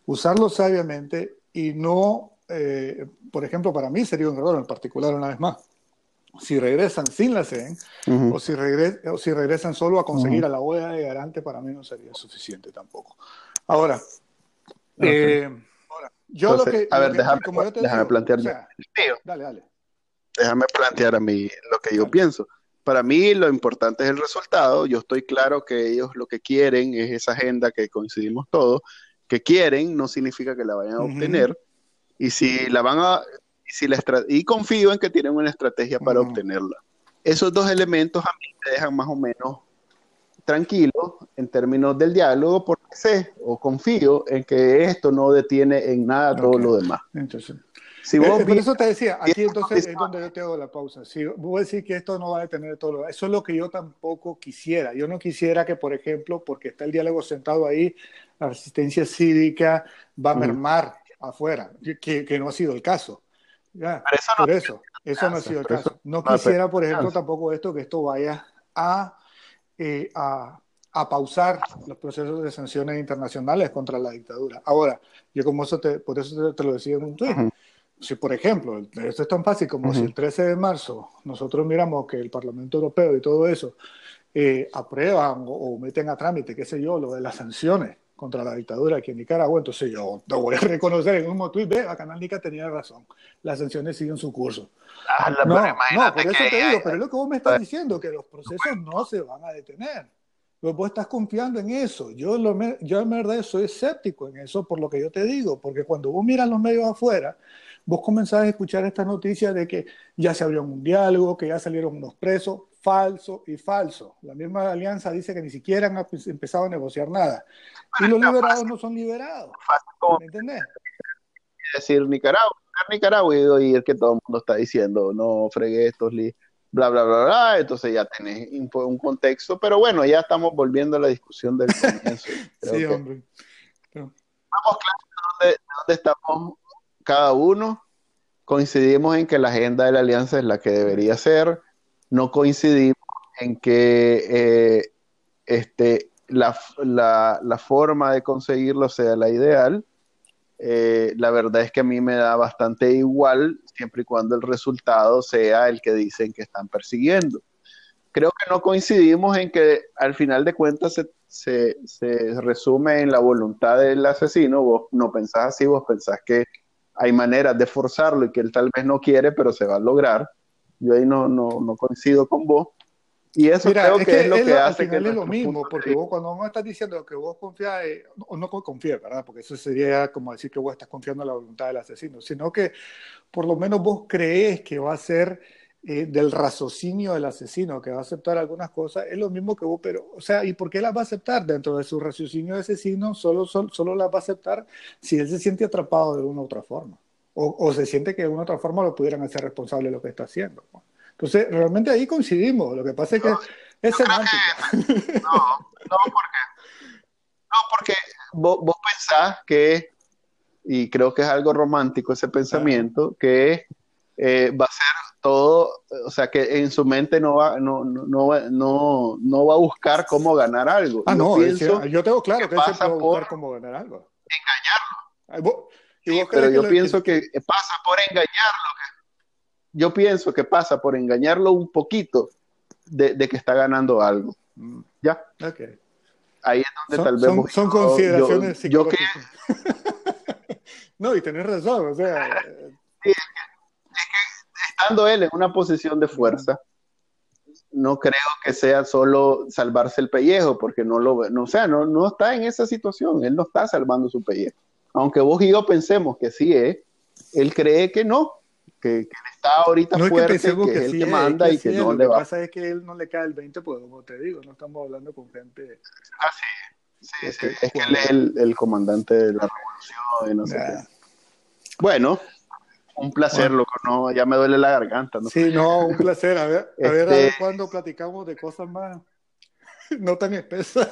usarlo sabiamente y no, eh, por ejemplo, para mí sería un error en particular una vez más. Si regresan sin la CEN o, si o si regresan solo a conseguir a la OEA de garante, para mí no sería suficiente tampoco. Ahora, eh, yo lo que. A ver, déjame, plantear. dale, dale déjame plantear a mí lo que yo pienso. Para mí lo importante es el resultado. Yo estoy claro que ellos lo que quieren es esa agenda que coincidimos todos, que quieren no significa que la vayan a obtener. Y si la van a, si la y confío en que tienen una estrategia para obtenerla. Esos dos elementos a mí me dejan más o menos tranquilo en términos del diálogo porque sé o confío en que esto no detiene en nada todo lo demás. Entonces, si eh, vos por eso te decía, aquí entonces es donde yo te hago la pausa. Si vos decís que esto no va a detener todo, eso es lo que yo tampoco quisiera. Yo no quisiera que, por ejemplo, porque está el diálogo sentado ahí, la resistencia cívica va a mermar afuera, que, que, no ha sido el caso. Ya, por eso, eso no ha sido el caso. No quisiera, por ejemplo, tampoco esto que esto vaya a, eh, a, a, pausar los procesos de sanciones internacionales contra la dictadura. Ahora, yo como eso te, por eso te, lo decía en un tweet si por ejemplo, esto es tan fácil como si el 13 de marzo nosotros miramos que el Parlamento Europeo y todo eso eh, aprueban o, meten a trámite, qué sé yo, lo de las sanciones contra la dictadura aquí en Nicaragua, entonces yo lo voy a reconocer en un tweet, ve, a Canal Nica tenía razón, las sanciones siguen su curso. Ah, no, no, por eso te digo, pero es lo que vos me estás diciendo, que los procesos no se van a detener. vos estás confiando en eso. Yo, lo, yo en verdad soy escéptico en eso por lo que yo te digo, porque cuando vos miras los medios afuera, vos comenzás a escuchar estas noticias de que ya se abrió un diálogo, que ya salieron unos presos, falso y falso. La misma alianza dice que ni siquiera han empezado a negociar nada. Y los liberados no son liberados. ¿Me entendés? decir Nicaragua, Nicaragua y oír que todo el mundo está diciendo, no fregué estos bla, bla, bla, bla, entonces ya tenés un contexto, pero bueno, ya estamos volviendo a la discusión del comienzo. sí, hombre. Vamos claro de dónde estamos cada uno. Coincidimos en que la agenda de la alianza es la que debería ser. No coincidimos en que eh, este, la, forma de conseguirlo sea la ideal. Eh, la verdad es que a mí me da bastante igual siempre y cuando el resultado sea el que dicen que están persiguiendo. Creo que no coincidimos en que al final de cuentas se, se resume en la voluntad del asesino. Vos no pensás así, vos pensás que hay maneras de forzarlo y que él tal vez no quiere, pero se va a lograr. Yo ahí no, no, no coincido con vos. Y eso creo que, es lo que, hace al final es lo mismo, porque vos cuando vos estás diciendo que vos confías, o no confías, ¿verdad? Porque eso sería como decir que vos estás confiando en la voluntad del asesino, sino que por lo menos vos crees que va a ser eh, del raciocinio del asesino, que va a aceptar algunas cosas, es lo mismo que vos, pero, o sea, ¿y por qué las va a aceptar? Dentro de su raciocinio de asesino, solo, solo, solo las va a aceptar si él se siente atrapado de una u otra forma, o, o se siente que de una u otra forma lo pudieran hacer responsable de lo que está haciendo. Entonces, realmente ahí coincidimos, lo que pasa es que es semántica. no, no, porque, no, porque vos, vos pensás que, y creo que es algo romántico ese pensamiento, que eh, va a ser todo, o sea, que en su mente no va, no, no, no, no, va a buscar cómo ganar algo. Ah, yo no, pienso yo tengo claro que, que pasa por buscar cómo ganar algo. Engañarlo. Pero yo pienso que... pasa por engañarlo. Yo pienso que pasa por engañarlo un poquito de, que está ganando algo. Mm. ¿Ya? Okay. Ahí es donde tal vez... Son, son consideraciones yo, yo que... no, y tenés razón, o sea... Sí, estando él en una posición de fuerza, no creo que sea solo salvarse el pellejo, porque no lo no, o sea, no, no está en esa situación, él no está salvando su pellejo. Aunque vos y yo pensemos que sí es, él cree que no, que, él está ahorita fuerte, que, que, es el que manda y que, no le va. Lo que pasa es que él no le cae el 20, pues como te digo, no estamos hablando con gente... Ah, sí, sí, sí. es que él es el, el, comandante de la revolución y no sé qué. Bueno, un placer, loco, no, ya me duele la garganta. ¿no? Sí, no, un placer. A ver, a ver, a ver este cuándo platicamos de cosas más, no tan espesas.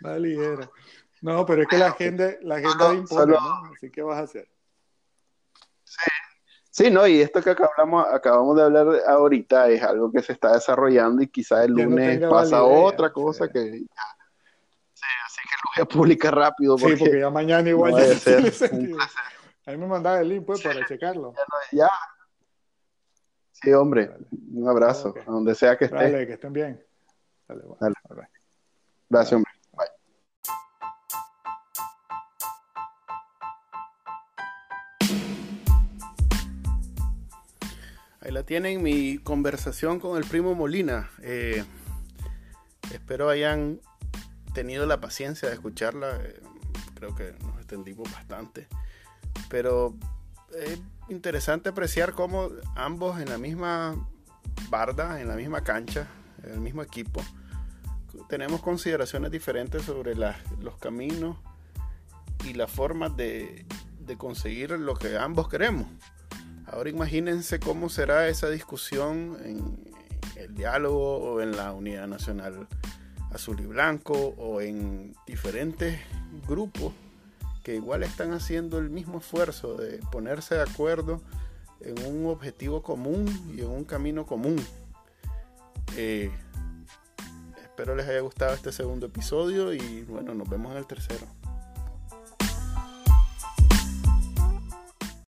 más ligera. No, pero es que la agenda, la agenda impone, ¿no? Así que vas a hacer. Sí. Sí, no, y esto que acabamos, acabamos de hablar ahorita es algo que se está desarrollando y quizás el lunes pasa otra cosa que ya. Sí, así que lo voy a publicar rápido. Porque sí, porque ya mañana igual ya ser un placer. Ahí me mandaba el link pues para checarlo. Ya. Sí, hombre. Un abrazo, a donde sea que esté. Dale, que estén bien. Dale, bueno. Dale. Gracias, hombre. Ahí la tienen, mi conversación con el primo Molina. Eh, espero hayan tenido la paciencia de escucharla. Eh, creo que nos extendimos bastante pero es interesante apreciar cómo ambos en la misma barda, en la misma cancha, en el mismo equipo, tenemos consideraciones diferentes sobre los caminos y las formas de, conseguir lo que ambos queremos. Ahora imagínense cómo será esa discusión en el diálogo o en la unidad nacional azul y blanco o en diferentes grupos que igual están haciendo el mismo esfuerzo de ponerse de acuerdo en un objetivo común y en un camino común. Eh, espero les haya gustado este segundo episodio y bueno, nos vemos en el tercero.